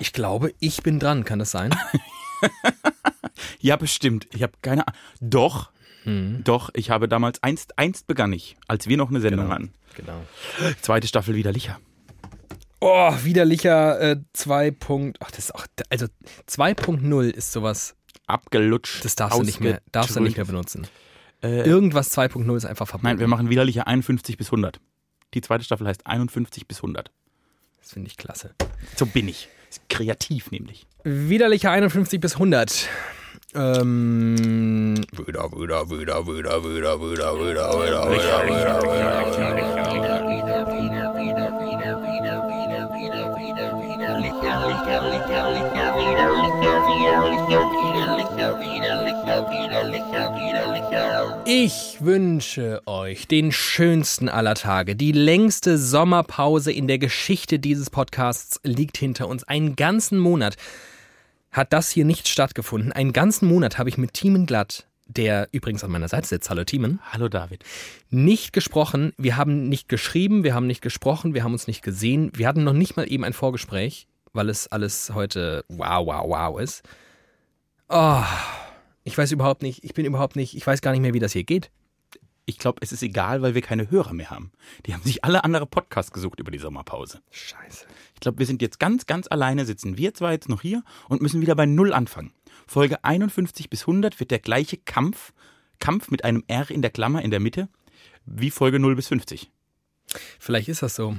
Ich glaube, ich bin dran, kann das sein? Ja, bestimmt. Ich habe keine Ahnung. Doch, Hm, doch, ich habe damals, einst, einst begann ich, als wir noch eine Sendung Genau. hatten. genau. Zweite Staffel widerlicher. Oh, widerlicher äh, 2. Punkt- Ach, das ist auch. Also 2.0 ist sowas, Abgelutscht. das darfst du nicht mehr, darfst du nicht mehr benutzen. Äh, Irgendwas 2.0 ist einfach verboten. Nein, wir machen widerlicher 51 bis 100. Die zweite Staffel heißt 51 bis 100. das finde ich klasse. So bin ich. Kreativ nämlich. Widerlicher 51 bis 100. Ähm. Wieder, wieder, wieder, wieder, wieder, wieder, wieder, wieder, wieder, wieder, wieder. Ich wünsche euch den schönsten aller Tage. Die längste Sommerpause in der Geschichte dieses Podcasts liegt hinter uns. Einen ganzen Monat hat das hier nicht stattgefunden. Einen ganzen Monat habe ich mit Thiemen Glatt, der übrigens an meiner Seite sitzt, hallo Thiemen, Hallo David. nicht gesprochen. Wir haben nicht geschrieben, wir haben nicht gesprochen, wir haben uns nicht gesehen. Wir hatten noch nicht mal eben ein Vorgespräch, weil es alles heute wow, wow, wow ist. Oh, ich weiß überhaupt nicht, ich bin überhaupt nicht, ich weiß gar nicht mehr, wie das hier geht. Ich glaube, es ist egal, weil wir keine Hörer mehr haben. Die haben sich alle andere Podcasts gesucht über die Sommerpause. Scheiße. Ich glaube, wir sind jetzt ganz, ganz alleine, sitzen wir zwar jetzt noch hier und müssen wieder bei Null anfangen. Folge 51 bis 100 wird der gleiche Kampf, Kampf mit einem R in der Klammer in der Mitte, wie Folge 0 bis 50. Vielleicht ist das so.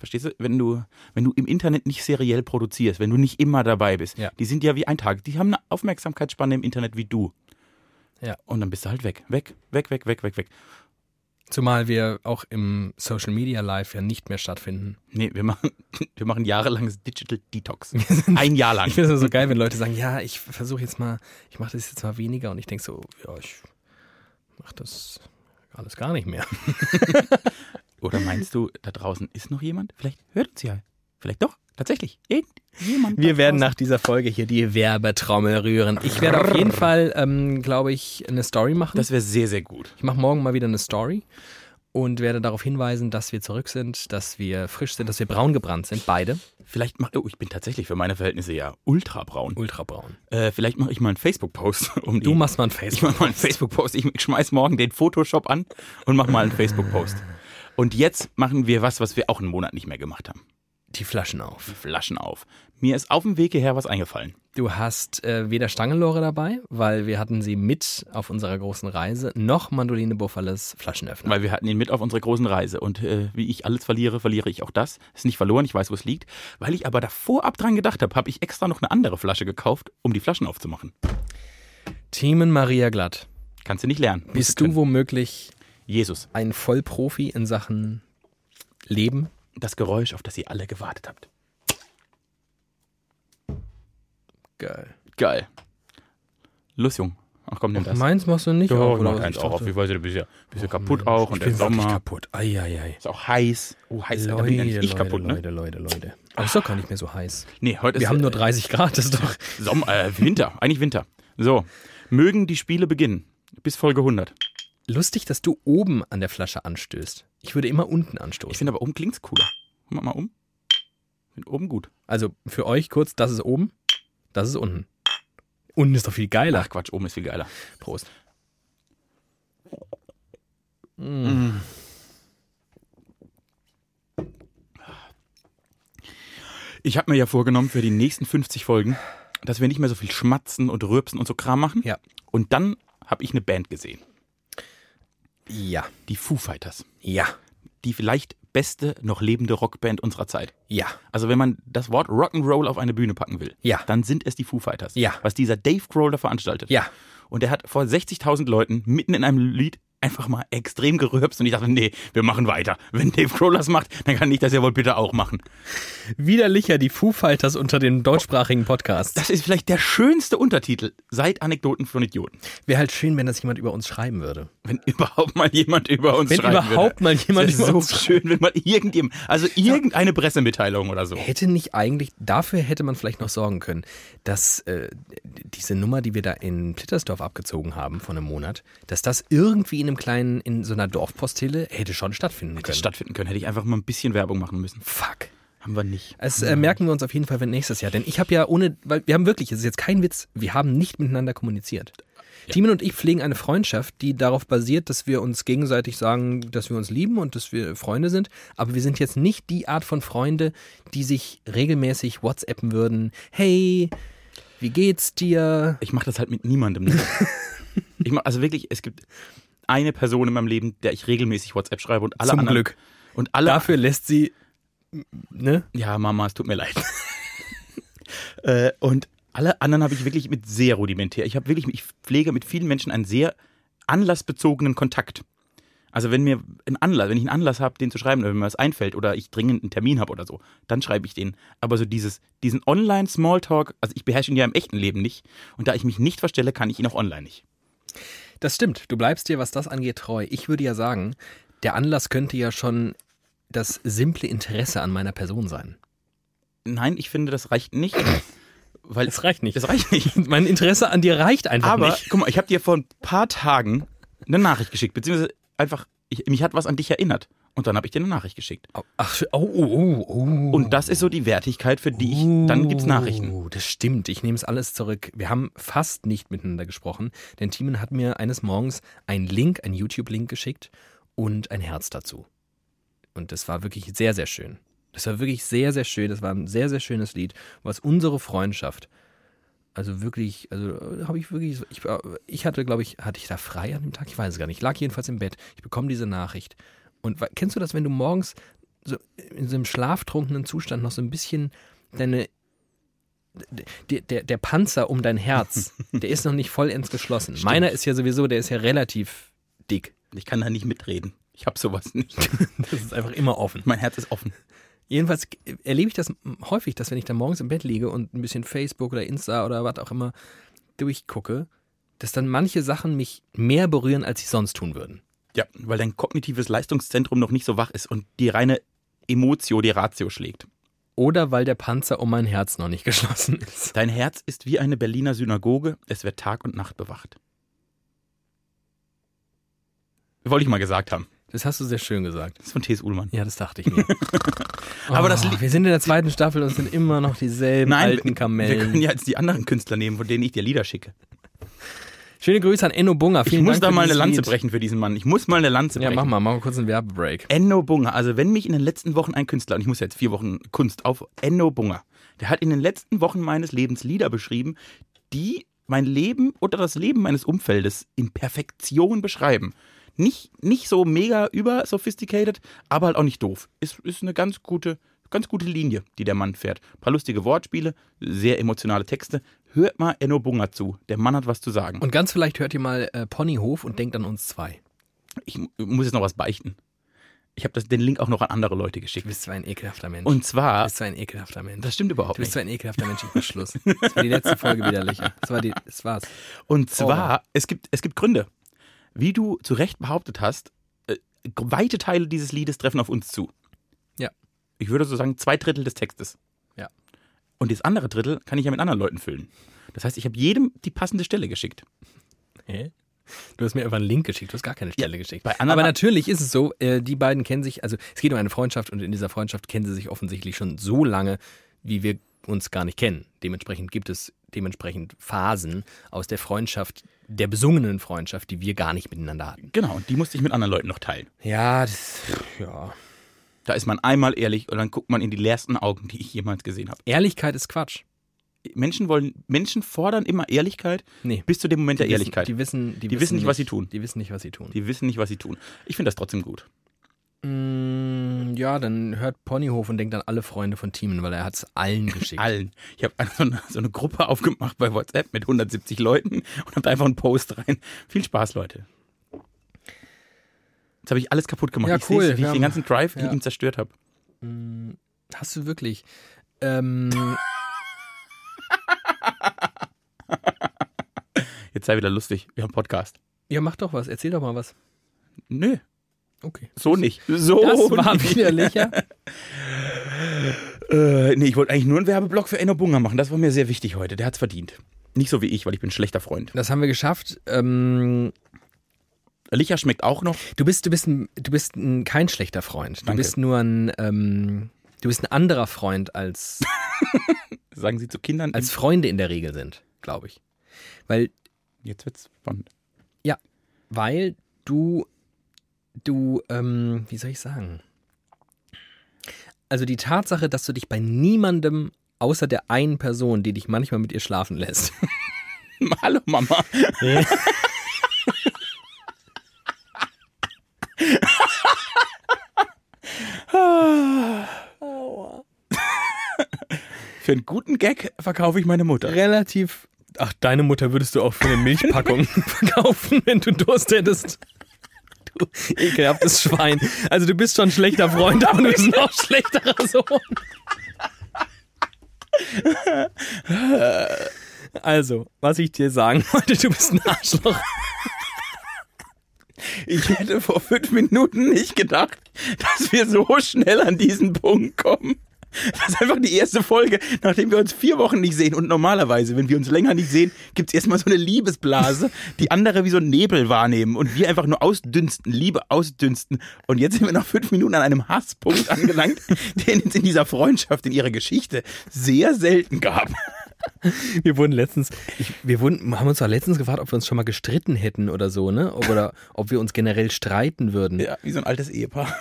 Verstehst du? Wenn du, wenn du im Internet nicht seriell produzierst, wenn du nicht immer dabei bist, Ja. die sind ja wie ein Tag, die haben eine Aufmerksamkeitsspanne im Internet wie du. Ja. Und dann bist du halt weg. Weg, weg, weg, weg, weg, weg. Zumal wir auch im Social Media Live ja nicht mehr stattfinden. Nee, wir machen, wir machen jahrelanges Digital Detox. Ein Jahr lang. Ich finde es so geil, wenn Leute sagen, ja, ich versuche jetzt mal, ich mache das jetzt mal weniger und ich denke so, ja, ich mache das alles gar nicht mehr. Oder meinst du, da draußen ist noch jemand? Vielleicht hört uns ja. Vielleicht doch, tatsächlich. Jemand. Wir werden nach dieser Folge hier die Werbetrommel rühren. Ich werde auf jeden Fall, ähm, glaube ich, eine Story machen. Das wäre sehr, sehr gut. ich mache morgen mal wieder eine Story und werde darauf hinweisen, dass wir zurück sind, dass wir frisch sind, dass wir braun gebrannt sind, beide. Vielleicht mach, oh, ich bin tatsächlich für meine Verhältnisse ja ultra braun. Ultra braun. Äh, vielleicht mache ich mal einen Facebook-Post. Um Du machst mal ein ich Facebook. mache mal einen Facebook-Post. Ich schmeiß morgen den Photoshop an und mache mal einen Facebook-Post. Und jetzt machen wir was, was wir auch einen Monat nicht mehr gemacht haben. Die Flaschen auf. Die Flaschen auf. Mir ist auf dem Weg hierher was eingefallen. Du hast äh, weder Stangenlore dabei, weil wir hatten sie mit auf unserer großen Reise, noch Mandoline Buffales Flaschenöffner. Weil wir hatten ihn mit auf unserer großen Reise. Und äh, wie ich alles verliere, verliere ich auch das. Ist nicht verloren, ich weiß, wo es liegt. Weil ich aber davor ab dran gedacht habe, habe ich extra noch eine andere Flasche gekauft, um die Flaschen aufzumachen. Themen Maria Glatt. Kannst du nicht lernen. Bist du können. womöglich Jesus. ein Vollprofi in Sachen Leben? Das Geräusch, auf das ihr alle gewartet habt. Geil. Geil. Los, Jung. Ach komm, nimm das. Meins machst du nicht Ja, auf, mach eins auch auf. Ich weiß, du bist ja, bist ja kaputt auch. Und ich der bin Sommer kaputt. Eieiei. ist auch heiß. Oh, heiß. da Leute, bin ja nicht ich Leute, kaputt, ne? Leute, Leute, Leute. Aber ist doch gar nicht mehr so heiß. Nee, heute ist Wir haben nur äh, 30 Grad, das ist doch... Sommer, äh, Winter. Eigentlich Winter. So. Mögen die Spiele beginnen. Bis Folge 100. Lustig, dass du oben an der Flasche anstößt. Ich würde immer unten Ich anstoßen. finde aber oben klingt's cooler. Mach mal um. Ich finde oben gut. Also für euch kurz, das ist oben, das ist unten. Unten ist doch viel geiler. Ach Quatsch, oben ist viel geiler. Prost. Ich habe mir ja vorgenommen für die nächsten 50 Folgen, dass wir nicht mehr so viel schmatzen und rülpsen und so Kram machen. Ja. Und dann habe ich eine Band gesehen. Ja, Die Foo Fighters. ja, Die vielleicht beste noch lebende Rockband unserer Zeit. ja. Also wenn man das Wort Rock'n'Roll auf eine Bühne packen will, Ja. dann sind es die Foo Fighters. Ja. Was dieser Dave Grohl da veranstaltet. Ja. Und er hat vor 60.000 Leuten mitten in einem Lied einfach mal extrem gerülpst und ich dachte, nee, wir machen weiter. Wenn Dave Grohl das macht, dann kann ich das ja wohl bitte auch machen. Widerlicher die Foo Fighters unter den deutschsprachigen Podcasts. Das ist vielleicht der schönste Untertitel seit Anekdoten von Idioten. Wäre halt schön, wenn das jemand über uns schreiben würde. Wenn überhaupt mal jemand über uns Wenn schreiben überhaupt würde. mal jemand das über so uns schön, wenn mal irgendjemand, also irgendeine Pressemitteilung oder so. Hätte nicht eigentlich, dafür hätte man vielleicht noch sorgen können, dass äh, diese Nummer, die wir da in Plittersdorf abgezogen haben vor einem Monat, dass das irgendwie in einem kleinen, in so einer Dorfpostille hätte schon stattfinden das können. stattfinden können, hätte ich einfach mal ein bisschen Werbung machen müssen. Fuck. Haben wir nicht. Das äh, merken wir uns auf jeden Fall für nächstes Jahr. Denn ich habe ja ohne, weil wir haben wirklich, es ist jetzt kein Witz, wir haben nicht miteinander kommuniziert. Ja. Timon und ich pflegen eine Freundschaft, die darauf basiert, dass wir uns gegenseitig sagen, dass wir uns lieben und dass wir Freunde sind. Aber wir sind jetzt nicht die Art von Freunde, die sich regelmäßig WhatsAppen würden. Hey, wie geht's dir? Ich mache das halt mit niemandem. Ne? ich mach, also wirklich, es gibt eine Person in meinem Leben, der ich regelmäßig WhatsApp schreibe und alle Zum anderen. Glück. Und alle. Dafür lässt sie, ne? Ja, Mama, es tut mir leid. äh, und alle anderen habe ich wirklich mit sehr rudimentär. Ich habe wirklich, ich pflege mit vielen Menschen einen sehr anlassbezogenen Kontakt. Also wenn mir ein Anlass, wenn ich einen Anlass habe, den zu schreiben, oder wenn mir was einfällt oder ich dringend einen Termin habe oder so, dann schreibe ich den. Aber so dieses, diesen Online-Smalltalk, also ich beherrsche ihn ja im echten Leben nicht. Und da ich mich nicht verstelle, kann ich ihn auch online nicht. Das stimmt. Du bleibst dir, was das angeht, treu. Ich würde ja sagen, der Anlass könnte ja schon das simple Interesse an meiner Person sein. Nein, ich finde, das reicht nicht. Weil Das reicht nicht. Das reicht nicht. Mein Interesse an dir reicht einfach Aber nicht. guck mal, ich habe dir vor ein paar Tagen eine Nachricht geschickt, beziehungsweise einfach, ich, mich hat was an dich erinnert. Und dann habe ich dir eine Nachricht geschickt. Ach, oh, oh, oh, oh. Und das ist so die Wertigkeit, für die ich, dann gibt's Nachrichten. Oh, das stimmt. Ich nehme es alles zurück. Wir haben fast nicht miteinander gesprochen, denn Timon hat mir eines Morgens einen Link, einen YouTube-Link geschickt und ein Herz dazu. Und das war wirklich sehr, sehr schön. Das war wirklich sehr, sehr schön. Das war ein sehr, sehr schönes Lied, was unsere Freundschaft, also wirklich, also äh, habe ich wirklich, ich, äh, ich hatte, glaube ich, hatte ich da frei an dem Tag? Ich weiß es gar nicht. Ich lag jedenfalls im Bett. Ich bekomme diese Nachricht. Und kennst du das, wenn du morgens so in so einem schlaftrunkenen Zustand noch so ein bisschen deine der, der, der Panzer um dein Herz, der ist noch nicht vollends geschlossen. Meiner ist ja sowieso, der ist ja relativ dick. Ich kann da nicht mitreden. Ich habe sowas nicht. Das ist einfach immer offen. Mein Herz ist offen. Jedenfalls erlebe ich das häufig, dass wenn ich da morgens im Bett liege und ein bisschen Facebook oder Insta oder was auch immer durchgucke, dass dann manche Sachen mich mehr berühren, als sie sonst tun würden. Ja, weil dein kognitives Leistungszentrum noch nicht so wach ist und die reine Emotio, die Ratio schlägt. Oder weil der Panzer um mein Herz noch nicht geschlossen ist. Dein Herz ist wie eine Berliner Synagoge, es wird Tag und Nacht bewacht. Wollte ich mal gesagt haben. Das hast du sehr schön gesagt. Das ist von T.S. Ullmann. Ja, das dachte ich mir. Aber das Oh, wir sind in der zweiten Staffel und es sind immer noch dieselben alten wir Kamellen. können ja jetzt die anderen Künstler nehmen, von denen ich dir Lieder schicke. Schöne Grüße an Enno Bunga. Ich Vielen muss Dank da mal eine Lanze Lied. brechen für diesen Mann. Ich muss mal eine Lanze Ja, brechen. mach mal, mach mal kurz einen Werbebreak. Enno Bunga, also wenn mich in den letzten Wochen ein Künstler, und ich muss jetzt vier Wochen Kunst auf, Enno Bunga, der hat in den letzten Wochen meines Lebens Lieder beschrieben, die mein Leben oder das Leben meines Umfeldes in Perfektion beschreiben. Nicht, nicht so mega übersophisticated, aber halt auch nicht doof. Ist, ist eine ganz gute, ganz gute Linie, die der Mann fährt. Ein paar lustige Wortspiele, sehr emotionale Texte. Hört mal Enno Bunga zu. Der Mann hat was zu sagen. Und ganz vielleicht hört ihr mal äh, Ponyhof und denkt an uns zwei. ich mu- muss jetzt noch was beichten. Ich habe den Link auch noch an andere Leute Du geschickt. bist zwar ein ekelhafter Mensch. Und du zwar, bist zwar ein ekelhafter Mensch. das stimmt überhaupt du bist nicht. zwar ein ekelhafter Mensch, ich Schluss. Das war die letzte Folge widerlicher. Das war die, das war's. Und zwar, es gibt, es gibt Gründe. Wie du zu Recht behauptet hast, äh, weite Teile dieses Liedes treffen auf uns zu. Ja. Ich würde so sagen, zwei Drittel des Textes. Ja. Und das andere Drittel kann ich ja mit anderen Leuten füllen. Das heißt, ich habe jedem die passende Stelle geschickt. Hä? Du hast mir einfach einen Link geschickt, du hast gar keine Stelle geschickt. bei anderen- Aber natürlich ist es so, äh, die beiden kennen sich, also es geht um eine Freundschaft und in dieser Freundschaft kennen sie sich offensichtlich schon so lange, wie wir uns gar nicht kennen. Dementsprechend gibt es dementsprechend Phasen aus der Freundschaft, der besungenen Freundschaft, die wir gar nicht miteinander hatten. Genau, und die musste ich mit anderen Leuten noch teilen. Ja, das, ja. Da ist man einmal ehrlich und dann guckt man in die leersten Augen, die ich jemals gesehen habe. Ehrlichkeit ist Quatsch. Menschen wollen, Menschen fordern immer Ehrlichkeit Nee. bis zu dem Moment der Die wissen- Ehrlichkeit. Die wissen, die, Die wissen nicht, was sie tun. Die wissen nicht, was sie tun. Die wissen nicht, was sie tun. Ich finde das trotzdem gut. Mm, ja, dann hört Ponyhof und denkt an alle Freunde von Teamen, weil er hat es allen geschickt. Allen. Ich habe so eine, so eine Gruppe aufgemacht bei WhatsApp mit 170 Leuten und habe einfach einen Post rein. Viel Spaß, Leute. Jetzt habe ich alles kaputt gemacht. Ja, ich cool. sehe, wie ich den ganzen Drive in ja. ihm zerstört habe. Mm, Hast du wirklich? Ähm, Jetzt sei wieder lustig. Wir haben einen Podcast. ja, mach doch was. Erzähl doch mal was. Nö, Okay. so nicht. So Das war nicht. widerlicher. Äh, nee, ich wollte eigentlich nur einen Werbeblock für Enno Bunga machen. Das war mir sehr wichtig heute. Der hat's verdient. Nicht so wie ich, weil ich bin ein schlechter Freund. Das haben wir geschafft. Ähm, Licher schmeckt auch noch. du bist, du bist, ein, du bist ein, kein schlechter Freund. Du Danke. bist nur ein, ähm, Du bist ein anderer Freund als, Sagen Sie zu Kindern. als Freunde in der Regel sind, glaube ich. Weil, Jetzt wird's spannend. weil du, du, ähm, wie soll ich sagen? Also die Tatsache, dass du dich bei niemandem außer der einen Person, die dich manchmal mit ihr schlafen lässt, Hallo Mama. Für einen guten Gag verkaufe ich meine Mutter. relativ. Ach, deine Mutter würdest du auch für eine Milchpackung verkaufen, wenn du Durst hättest. Du ekelhaftes Schwein. Also du bist schon ein schlechter Freund, aber du bist ein noch schlechterer Sohn. Also, was ich dir sagen wollte, du bist ein Arschloch. Ich hätte vor fünf Minuten nicht gedacht, dass wir so schnell an diesen Punkt kommen. Das ist einfach die erste Folge, nachdem wir uns vier Wochen nicht sehen. Und normalerweise, wenn wir uns länger nicht sehen, gibt es erstmal so eine Liebesblase, die andere wie so einen Nebel wahrnehmen und wir einfach nur ausdünsten, Liebe ausdünsten. Und jetzt sind wir nach fünf Minuten an einem Hasspunkt angelangt, den es in dieser Freundschaft, in ihrer Geschichte sehr selten gab. Wir wurden letztens, ich, wir wurden, haben uns doch letztens gefragt, ob wir uns schon mal gestritten hätten oder so, ne? Ob, oder ob wir uns generell streiten würden. Ja, wie so ein altes Ehepaar.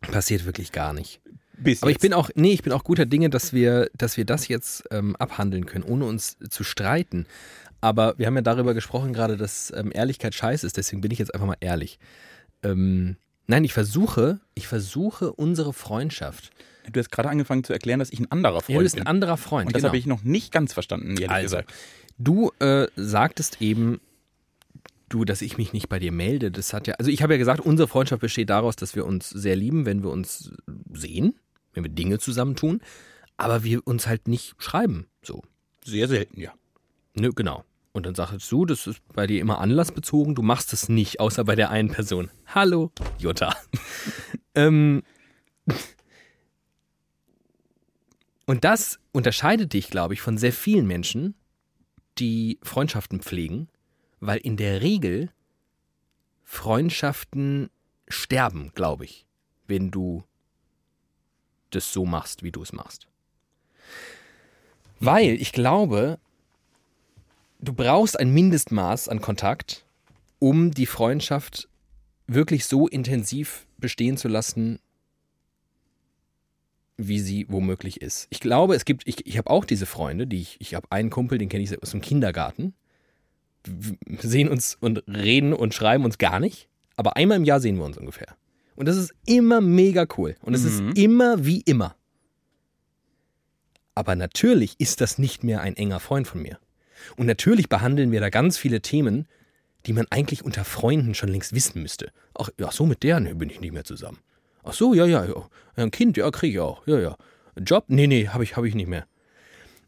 Passiert wirklich gar nicht. Bis Aber ich jetzt. bin auch, nee, ich bin auch guter Dinge, dass wir, dass wir das jetzt ähm, abhandeln können, ohne uns zu streiten. Aber wir haben ja darüber gesprochen gerade, dass ähm, Ehrlichkeit scheiße ist, deswegen bin ich jetzt einfach mal ehrlich. Ähm, nein, ich versuche, ich versuche unsere Freundschaft. Du hast gerade angefangen zu erklären, dass ich ein anderer Freund Ja, du bist bin. ein anderer Freund. Und das genau. habe ich noch nicht ganz verstanden, ehrlich Also, gesagt. Du äh, sagtest eben, du, dass ich mich nicht bei dir melde. Das hat ja, also ich habe ja gesagt, unsere Freundschaft besteht daraus, dass wir uns sehr lieben, wenn wir uns sehen, wenn wir Dinge zusammentun, aber wir uns halt nicht schreiben. So. Sehr selten, ja. Ne, genau. Und dann sagst du, das ist bei dir immer anlassbezogen, du machst es nicht, außer bei der einen Person. Hallo, Jutta. ähm, und das unterscheidet dich, glaube ich, von sehr vielen Menschen, die Freundschaften pflegen, weil in der Regel Freundschaften sterben, glaube ich, wenn du das so machst, wie du es machst. Weil ich glaube, du brauchst ein Mindestmaß an Kontakt, um die Freundschaft wirklich so intensiv bestehen zu lassen, wie sie womöglich ist. Ich glaube, es gibt, ich, ich habe auch diese Freunde, die ich, ich habe einen Kumpel, den kenne ich aus dem Kindergarten. Wir sehen uns und reden und schreiben uns gar nicht, aber einmal im Jahr sehen wir uns ungefähr. Und das ist immer mega cool. Und es Mhm. ist immer wie immer. Aber natürlich ist das nicht mehr ein enger Freund von mir. Und natürlich behandeln wir da ganz viele Themen, die man eigentlich unter Freunden schon längst wissen müsste. Ach, ach so, mit der nee, bin ich nicht mehr zusammen. Ach so, ja, ja, ja. Ein Kind, ja, kriege ich auch. Ja, ja. Job? Nee, nee, habe ich, hab ich nicht mehr.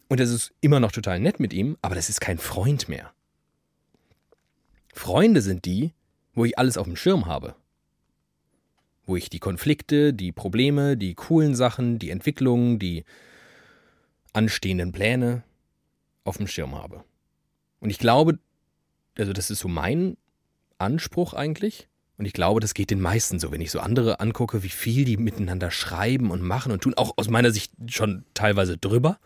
Und das ist immer noch total nett mit ihm, aber das ist kein Freund mehr. Freunde sind die, wo ich alles auf dem Schirm habe. Wo ich die Konflikte, die Probleme, die coolen Sachen, die Entwicklungen, die anstehenden Pläne auf dem Schirm habe. Und ich glaube, also das ist so mein Anspruch eigentlich. Und ich glaube, das geht den meisten so, wenn ich so andere angucke, wie viel die miteinander schreiben und machen und tun, auch aus meiner Sicht schon teilweise drüber.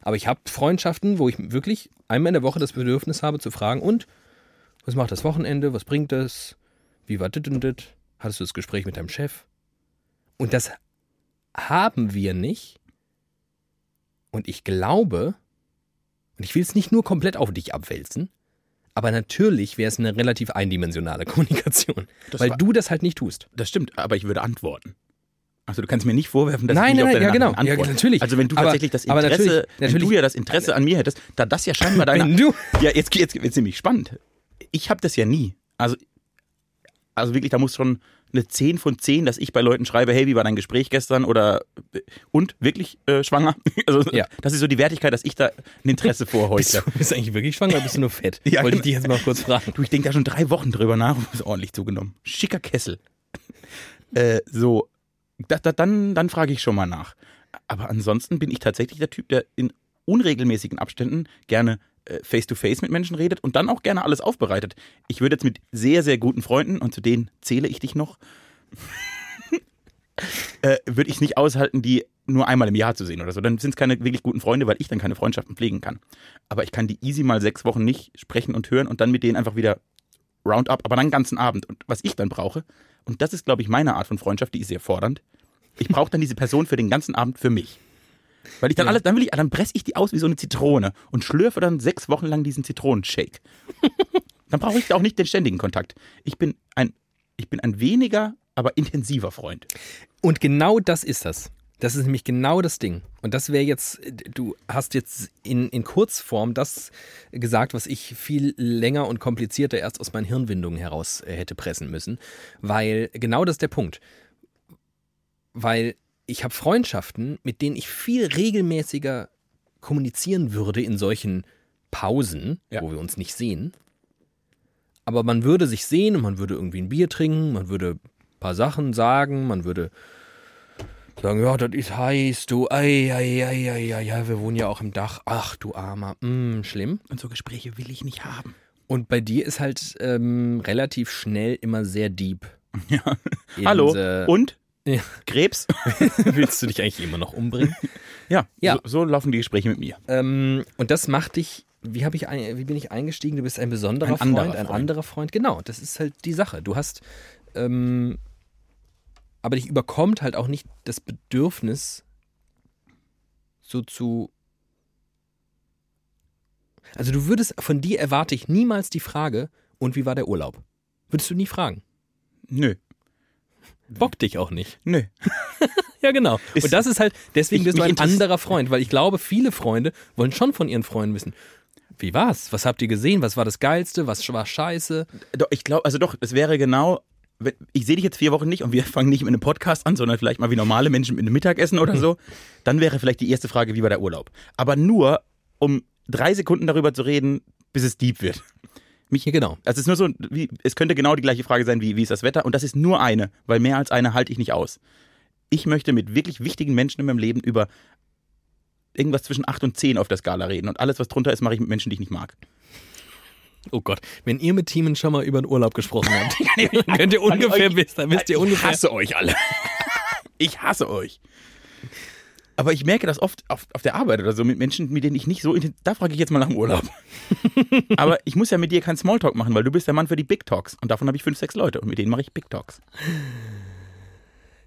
Aber ich habe Freundschaften, wo ich wirklich einmal in der Woche das Bedürfnis habe zu fragen, und was macht das Wochenende, was bringt das, wie war dit und dit, hattest du das Gespräch mit deinem Chef? Und das haben wir nicht. Und ich glaube, und ich will es nicht nur komplett auf dich abwälzen, aber natürlich wäre es eine relativ eindimensionale Kommunikation, Das weil du das halt nicht tust. Das stimmt, aber ich würde antworten. Also du kannst mir nicht vorwerfen, dass Nein, ich nicht nein, auf nein, deine ja, genau. Ja, natürlich. Also wenn du Aber- tatsächlich das Interesse, natürlich- wenn natürlich- du ja das Interesse an mir hättest, da das ja scheinbar deine... Wenn du, Ja, jetzt, jetzt wird's nämlich spannend. Ich habe das ja nie. Also, also wirklich, da muss schon eine 10 von 10, dass ich bei Leuten schreibe, hey, wie war dein Gespräch gestern oder und wirklich äh, schwanger? Also Ja. das ist so die Wertigkeit, dass ich da ein Interesse bist, du bist du eigentlich wirklich schwanger oder bist du nur fett? Ja, Wollte ich genau. dich jetzt mal kurz fragen. Du, ich denke da schon drei Wochen drüber nach und ist ordentlich zugenommen. Schicker Kessel. äh, so, da, da, dann, dann frage ich schon mal nach. Aber ansonsten bin ich tatsächlich der Typ, der in unregelmäßigen Abständen gerne äh, face-to-face mit Menschen redet und dann auch gerne alles aufbereitet. Ich würde jetzt mit sehr, sehr guten Freunden, und zu denen zähle ich dich noch, äh, würde ich es nicht aushalten, die nur einmal im Jahr zu sehen oder so. Dann sind es keine wirklich guten Freunde, weil ich dann keine Freundschaften pflegen kann. Aber ich kann die easy mal sechs Wochen nicht sprechen und hören und dann mit denen einfach wieder Roundup, aber dann den ganzen Abend. Und was ich dann brauche, und das ist, glaube ich, meine Art von Freundschaft, die ist sehr fordernd. Ich brauche dann diese Person für den ganzen Abend für mich. Weil ich dann Ja. alles, dann will ich, dann presse ich die aus wie so eine Zitrone und schlürfe dann sechs Wochen lang diesen Zitronenshake. dann brauche ich auch nicht den ständigen Kontakt. Ich bin ein, ich bin ein weniger, aber intensiver Freund. Und genau das ist das. Das ist nämlich genau das Ding. Und das wäre jetzt, du hast jetzt in, in Kurzform das gesagt, was ich viel länger und komplizierter erst aus meinen Hirnwindungen heraus äh, hätte pressen müssen. Weil genau das ist der Punkt. Weil ich habe Freundschaften, mit denen ich viel regelmäßiger kommunizieren würde in solchen Pausen, Ja. wo wir uns nicht sehen. Aber man würde sich sehen und man würde irgendwie ein Bier trinken, man würde ein paar Sachen sagen, man würde sagen, ja, das ist heiß, du, ei, ei, ei, ei, ei, ei, wir wohnen ja auch im Dach. Ach, du Armer, mm, schlimm. Und so Gespräche will ich nicht haben. Und bei dir ist halt ähm, relativ schnell immer sehr deep. Ja. In, Hallo. äh, Und? Ja. Krebs? Willst du dich eigentlich immer noch umbringen? Ja, Ja. So, so laufen die Gespräche mit mir. ähm, und das macht dich, wie, hab ich ein, wie bin ich eingestiegen? Du bist ein besonderer Ein anderer Freund, ein Freund. anderer Freund. Genau, das ist halt die Sache. Du hast, ähm, aber dich überkommt halt auch nicht das Bedürfnis, so zu. Also du würdest, von dir erwarte ich niemals die Frage, und wie war der Urlaub? Würdest du nie fragen. Nö. Bockt dich auch nicht. Nö. Ja, genau. Ist- und das ist halt, deswegen Ich- bist du ein anderer Freund, weil ich glaube, viele Freunde wollen schon von ihren Freunden wissen, wie war's? Was habt ihr gesehen? Was war das Geilste? Was war scheiße? Doch, ich glaube, also doch, es wäre genau, wenn- ich sehe dich jetzt vier Wochen nicht und wir fangen nicht mit einem Podcast an, sondern vielleicht mal wie normale Menschen mit einem Mittagessen oder so, dann wäre vielleicht die erste Frage, wie war der Urlaub? Aber nur, um drei Sekunden darüber zu reden, bis es deep wird. Ja, genau. Also es ist nur so, wie, es könnte genau die gleiche Frage sein, wie, wie ist das Wetter? Und das ist nur eine, weil mehr als eine halte ich nicht aus. Ich möchte mit wirklich wichtigen Menschen in meinem Leben über irgendwas zwischen 8 und 10 auf der Skala reden. Und alles, was drunter ist, mache ich mit Menschen, die ich nicht mag. Oh Gott, wenn ihr mit Teamen schon mal über den Urlaub gesprochen habt, dann könnt ihr ungefähr euch- wissen, dann wisst ihr ich ungefähr. hasse euch alle. ich hasse euch. Aber ich merke das oft auf, auf der Arbeit oder so mit Menschen, mit denen ich nicht so. Da frage ich jetzt mal nach dem Urlaub. Aber ich muss ja mit dir keinen Smalltalk machen, weil du bist der Mann für die Big Talks. Und davon habe ich fünf, sechs Leute. Und mit denen mache ich Big Talks.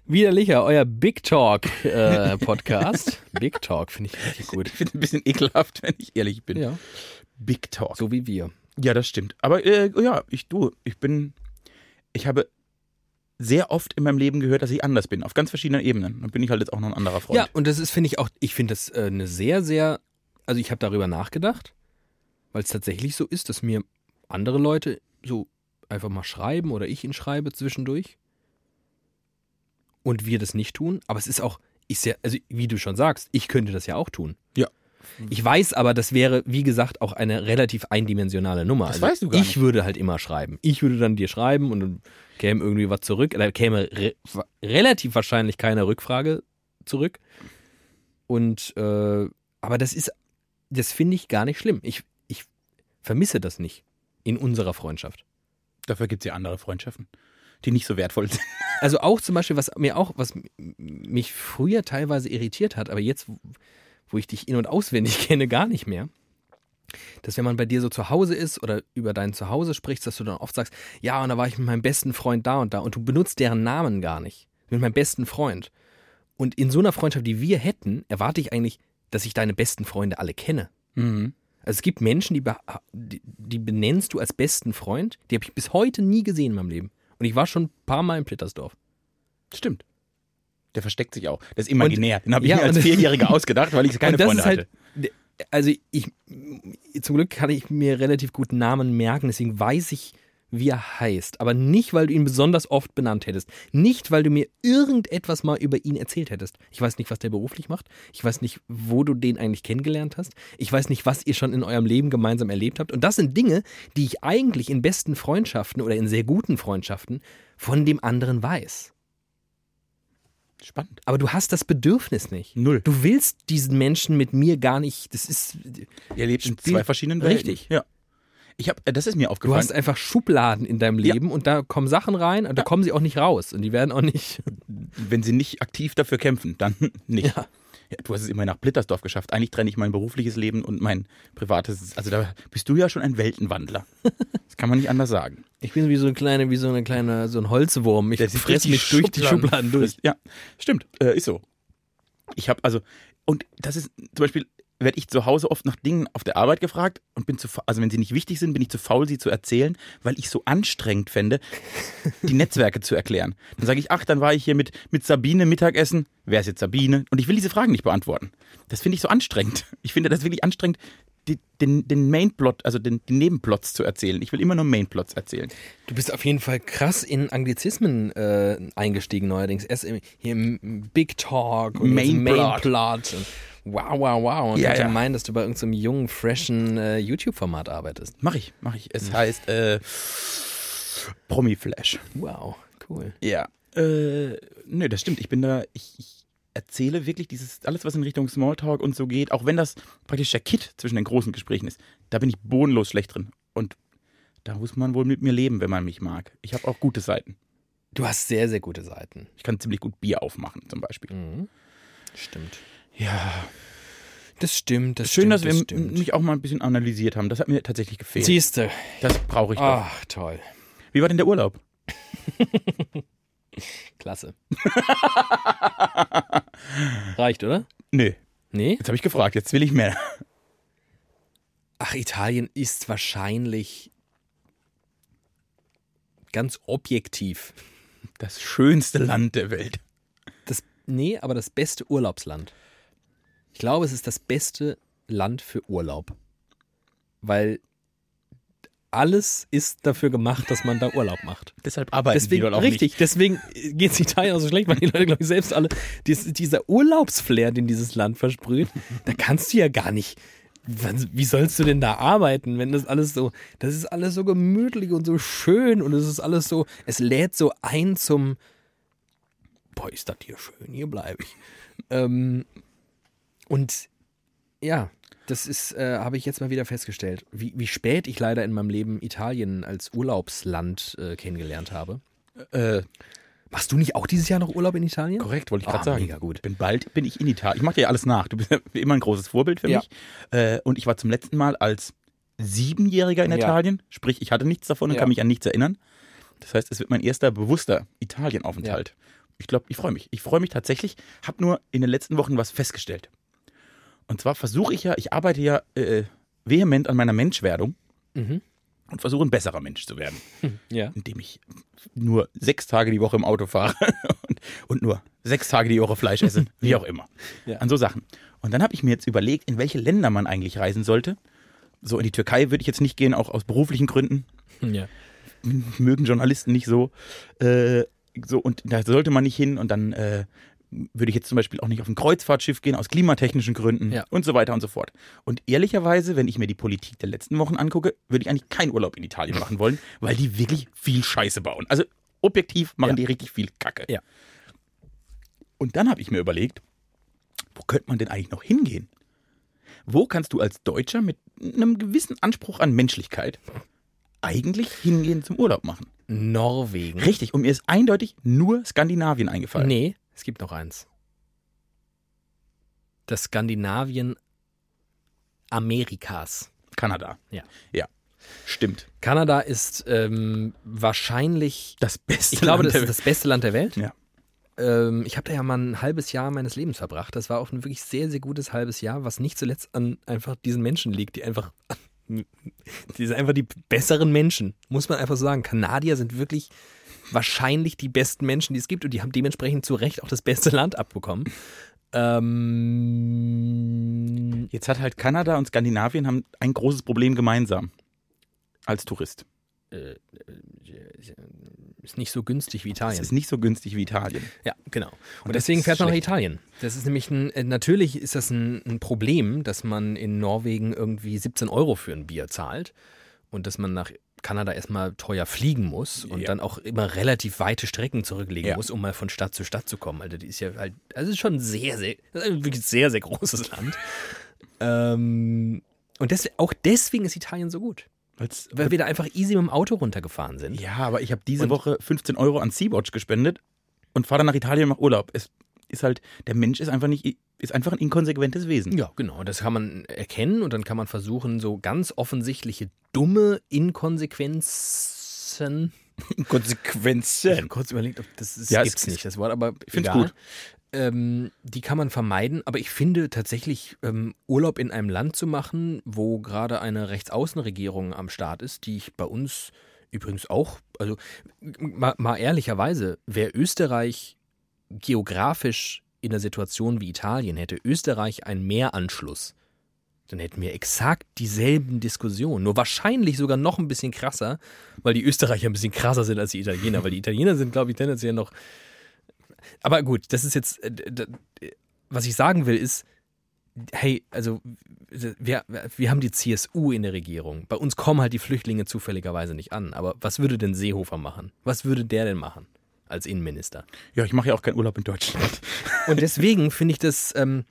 Widerlicher, euer Big Talk äh, Podcast. Big Talk finde ich richtig gut. Ich finde es ein bisschen ekelhaft, wenn ich ehrlich bin. Ja, Big Talk. so wie wir. Ja, das stimmt. Aber äh, ja, ich du, ich bin, ich habe sehr oft in meinem Leben gehört, dass ich anders bin, auf ganz verschiedenen Ebenen. Dann bin ich halt jetzt auch noch ein anderer Freund. Ja, und das ist, finde ich auch, ich finde das äh, eine sehr, sehr, also ich habe darüber nachgedacht, weil es tatsächlich so ist, dass mir andere Leute so einfach mal schreiben oder ich ihnen schreibe zwischendurch und wir das nicht tun. Aber es ist auch, ich sehr, also wie du schon sagst, ich könnte das ja auch tun. Ja. Ich weiß aber, das wäre, wie gesagt, auch eine relativ eindimensionale Nummer. Das also weißt du gar ich nicht. würde halt immer schreiben. Ich würde dann dir schreiben und dann käme irgendwie was zurück. Da käme re relativ wahrscheinlich keine Rückfrage zurück. Und äh, aber das ist, das finde ich gar nicht schlimm. Ich, ich vermisse das nicht in unserer Freundschaft. Dafür gibt es ja andere Freundschaften, die nicht so wertvoll sind. Also auch zum Beispiel, was mir auch, was mich früher teilweise irritiert hat, aber jetzt, wo- ich dich in- und auswendig kenne, gar nicht mehr. Dass wenn man bei dir so zu Hause ist oder über dein Zuhause sprichst, dass du dann oft sagst, ja, und da war ich mit meinem besten Freund da und da und du benutzt deren Namen gar nicht. Mit meinem besten Freund. Und in so einer Freundschaft, die wir hätten, erwarte ich eigentlich, dass ich deine besten Freunde alle kenne. Mhm. Also es gibt Menschen, die, die benennst du als besten Freund, die habe ich bis heute nie gesehen in meinem Leben. Und ich war schon ein paar Mal in Plittersdorf. Stimmt. Der versteckt sich auch. Das ist imaginär. Den habe ich ja, mir als und- Vierjähriger ausgedacht, weil ich keine und Freunde halt, hatte. also ich, zum Glück kann ich mir relativ gut Namen merken, deswegen weiß ich, wie er heißt. Aber nicht, weil du ihn besonders oft benannt hättest. Nicht, weil du mir irgendetwas mal über ihn erzählt hättest. Ich weiß nicht, was der beruflich macht. Ich weiß nicht, wo du den eigentlich kennengelernt hast. Ich weiß nicht, was ihr schon in eurem Leben gemeinsam erlebt habt. Und das sind Dinge, die ich eigentlich in besten Freundschaften oder in sehr guten Freundschaften von dem anderen weiß. Spannend. Aber du hast das Bedürfnis nicht. Null. Du willst diesen Menschen mit mir gar nicht. Das ist. Ihr lebt in zwei verschiedenen Welten. Richtig. Ja. Ich hab, äh, das ist mir Du aufgefallen. hast einfach Schubladen in deinem Ja. Leben und da kommen Sachen rein und da kommen sie auch nicht raus und die werden auch nicht. wenn sie nicht aktiv dafür kämpfen, dann nicht. Ja. Ja, du hast es immer nach Blittersdorf geschafft. Eigentlich trenne ich mein berufliches Leben und mein privates. Also da bist du ja schon ein Weltenwandler. Das kann man nicht anders sagen. Ich bin wie so eine kleine, wie so eine kleine, so ein Holzwurm. Ich Der sich fress durch mich durch die Schubladen durch. Ja, stimmt. Äh, ist so. Ich habe also, und das ist zum Beispiel, werde ich zu Hause oft nach Dingen auf der Arbeit gefragt und bin zu, also wenn sie nicht wichtig sind, bin ich zu faul, sie zu erzählen, weil ich so anstrengend fände, die Netzwerke zu erklären. Dann sage ich, ach, dann war ich hier mit, mit Sabine Mittagessen. Wer ist jetzt Sabine? Und ich will diese Fragen nicht beantworten. Das finde ich so anstrengend. Ich finde das wirklich anstrengend, die, den, den Mainplot, also den, die Nebenplots zu erzählen. Ich will immer nur Mainplots erzählen. Du bist auf jeden Fall krass in Anglizismen äh, eingestiegen neuerdings. Erst im, hier im Big Talk und Mainplot. Mainplot. Wow, wow, wow. Und Ja, könnte ja. meinen, dass du bei irgendeinem jungen, freshen äh, YouTube-Format arbeitest. Mach ich, mach ich. Es heißt äh, Promi-Flash. Wow, cool. Ja. Äh, nö, das stimmt. Ich bin da, ich, ich erzähle wirklich dieses, alles, was in Richtung Smalltalk und so geht, auch wenn das praktisch der Kit zwischen den großen Gesprächen ist, da bin ich bodenlos schlecht drin. Und da muss man wohl mit mir leben, wenn man mich mag. Ich habe auch gute Seiten. Du hast sehr, sehr gute Seiten. Ich kann ziemlich gut Bier aufmachen, zum Beispiel. Mhm. Stimmt. Ja. Das stimmt, das Schön, stimmt. dass wir das stimmt. mich auch mal ein bisschen analysiert haben. Das hat mir tatsächlich gefehlt. Siehste. Das brauche ich doch. Ach, toll. Wie war denn der Urlaub? Klasse. Reicht, oder? Nö. Nee? Jetzt habe ich gefragt, jetzt will ich mehr. Ach, Italien ist wahrscheinlich ganz objektiv. Das schönste Land der Welt. Das, nee, aber das beste Urlaubsland. Ich glaube, es ist das beste Land für Urlaub. Weil alles ist dafür gemacht, dass man da Urlaub macht. Deshalb arbeiten Deswegen, die dort auch richtig, deswegen geht es Italien auch so schlecht, weil die Leute, glaube ich, selbst alle, dies, dieser Urlaubsflair, den dieses Land versprüht, da kannst du ja gar nicht. Wie sollst du denn da arbeiten, wenn das alles so, das ist alles so gemütlich und so schön und es ist alles so, es lädt so ein zum, boah, ist das hier schön, hier bleibe ich. Ähm, und ja, das ist, äh, habe ich jetzt mal wieder festgestellt, wie, wie spät ich leider in meinem Leben Italien als Urlaubsland äh, kennengelernt habe. Äh, Machst du nicht auch dieses Jahr noch Urlaub in Italien? korrekt, wollte ich Ah, gerade sagen. mega gut. Bin bald bin ich in Italien. Ich mache dir ja alles nach. Du bist ja immer ein großes Vorbild für Ja. mich. Äh, und ich war zum letzten Mal als Siebenjähriger in Ja. Italien. Sprich, ich hatte nichts davon und Ja. kann mich an nichts erinnern. Das heißt, es wird mein erster bewusster Italienaufenthalt. Ich glaube, ich freue mich. Ich freue mich tatsächlich. Habe nur in den letzten Wochen was festgestellt. Und zwar versuche ich ja, ich arbeite ja äh, vehement an meiner Menschwerdung Mhm. und versuche ein besserer Mensch zu werden. Ja. indem ich nur sechs Tage die Woche im Auto fahre und, und nur sechs Tage die Woche Fleisch esse, wie auch immer. Ja. An so Sachen. Und dann habe ich mir jetzt überlegt, in welche Länder man eigentlich reisen sollte. So in die Türkei würde ich jetzt nicht gehen, auch aus beruflichen Gründen. ja. Mögen Journalisten nicht so. Äh, so und da sollte man nicht hin. Und dann äh, würde ich jetzt zum Beispiel auch nicht auf ein Kreuzfahrtschiff gehen, aus klimatechnischen Gründen Ja. und so weiter und so fort. Und ehrlicherweise, wenn ich mir die Politik der letzten Wochen angucke, würde ich eigentlich keinen Urlaub in Italien machen wollen, weil die wirklich viel Scheiße bauen. Also objektiv machen Ja. die richtig viel Kacke. Ja. Und dann habe ich mir überlegt, wo könnte man denn eigentlich noch hingehen? Wo kannst du als Deutscher mit einem gewissen Anspruch an Menschlichkeit eigentlich hingehen zum Urlaub machen? Norwegen. Richtig, und mir ist eindeutig nur Skandinavien eingefallen. Nee, es gibt noch eins. Das Skandinavien Amerikas. Kanada. Ja. Ja. Stimmt. Kanada ist ähm, wahrscheinlich, Das beste ich glaube, Land das der ist das beste Land der Welt. Ja. Ähm, ich habe da ja mal ein halbes Jahr meines Lebens verbracht. Das war auch ein wirklich sehr, sehr gutes halbes Jahr, was nicht zuletzt an einfach diesen Menschen liegt, die einfach, die sind einfach die besseren Menschen, muss man einfach so sagen. Kanadier sind wirklich wahrscheinlich die besten Menschen, die es gibt und die haben dementsprechend zu Recht auch das beste Land abbekommen. Ähm, Jetzt hat halt Kanada und Skandinavien haben ein großes Problem gemeinsam. Als Tourist. ist nicht so günstig wie Es Italien. ist nicht so günstig wie Italien. Ja, genau. Und, das deswegen fährt man nach. Italien. Das ist nämlich ein, äh, natürlich ist das ein, ein Problem, dass man in Norwegen irgendwie 17 Euro für ein Bier zahlt und dass man nach Kanada erstmal teuer fliegen muss und Ja. dann auch immer relativ weite Strecken zurücklegen Ja. muss, um mal von Stadt zu Stadt zu kommen. Also die ist ja halt, also es ist schon sehr, sehr, wirklich sehr, sehr großes Land. ähm, und des, auch deswegen ist Italien so gut. Weil's, Weil wir da einfach easy mit dem Auto runtergefahren sind. ja, aber ich habe diese Und- Woche 15 Euro an Sea-Watch gespendet und fahre dann nach Italien und mache Urlaub. Es ist halt, der Mensch ist einfach nicht, ist einfach ein inkonsequentes Wesen. Ja, genau. Das kann man erkennen und dann kann man versuchen, so ganz offensichtliche dumme Inkonsequenzen. Ich Konsequenzen. habe kurz überlegt, ob das ist, Ja, gibt's nicht, das Wort, aber Ich find's egal. gut. Ähm, die kann man vermeiden, aber ich finde tatsächlich, ähm, Urlaub in einem Land zu machen, wo gerade eine Rechtsaußenregierung am Start ist, die ich bei uns übrigens auch, also mal, mal ehrlicherweise, wäre Österreich geografisch in der Situation wie Italien, hätte Österreich einen Meeranschluss, dann hätten wir exakt dieselben Diskussionen. Nur wahrscheinlich sogar noch ein bisschen krasser, weil die Österreicher ein bisschen krasser sind als die Italiener, weil die Italiener sind, glaube ich, tendenziell noch. Aber gut, das ist jetzt. äh, Was ich sagen will, ist, hey, also wir, wir haben die CSU in der Regierung. Bei uns kommen halt die Flüchtlinge zufälligerweise nicht an. Aber was würde denn Seehofer machen? Was würde der denn machen als Innenminister? Ja, ich mache ja auch keinen Urlaub in Deutschland. Und deswegen finde ich das, ähm,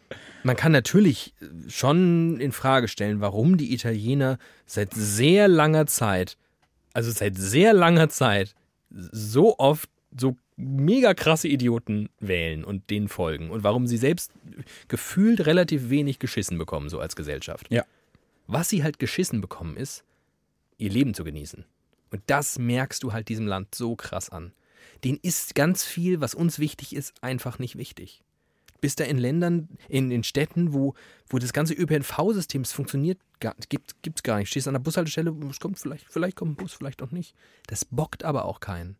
man kann natürlich schon in Frage stellen, warum die Italiener seit sehr langer Zeit, also seit sehr langer Zeit, so oft so mega krasse Idioten wählen und denen folgen und warum sie selbst gefühlt relativ wenig geschissen bekommen, so als Gesellschaft. Ja. Was sie halt geschissen bekommen, ist, ihr Leben zu genießen. Und das merkst du halt diesem Land so krass an. Den ist ganz viel, was uns wichtig ist, einfach nicht wichtig. Bist da in Ländern, in, in Städten, wo, wo das ganze ÖPNV-System funktioniert, gibt es gar nicht. Stehst an der Bushaltestelle, es kommt vielleicht, vielleicht kommt ein Bus, vielleicht auch nicht. Das bockt aber auch keinen.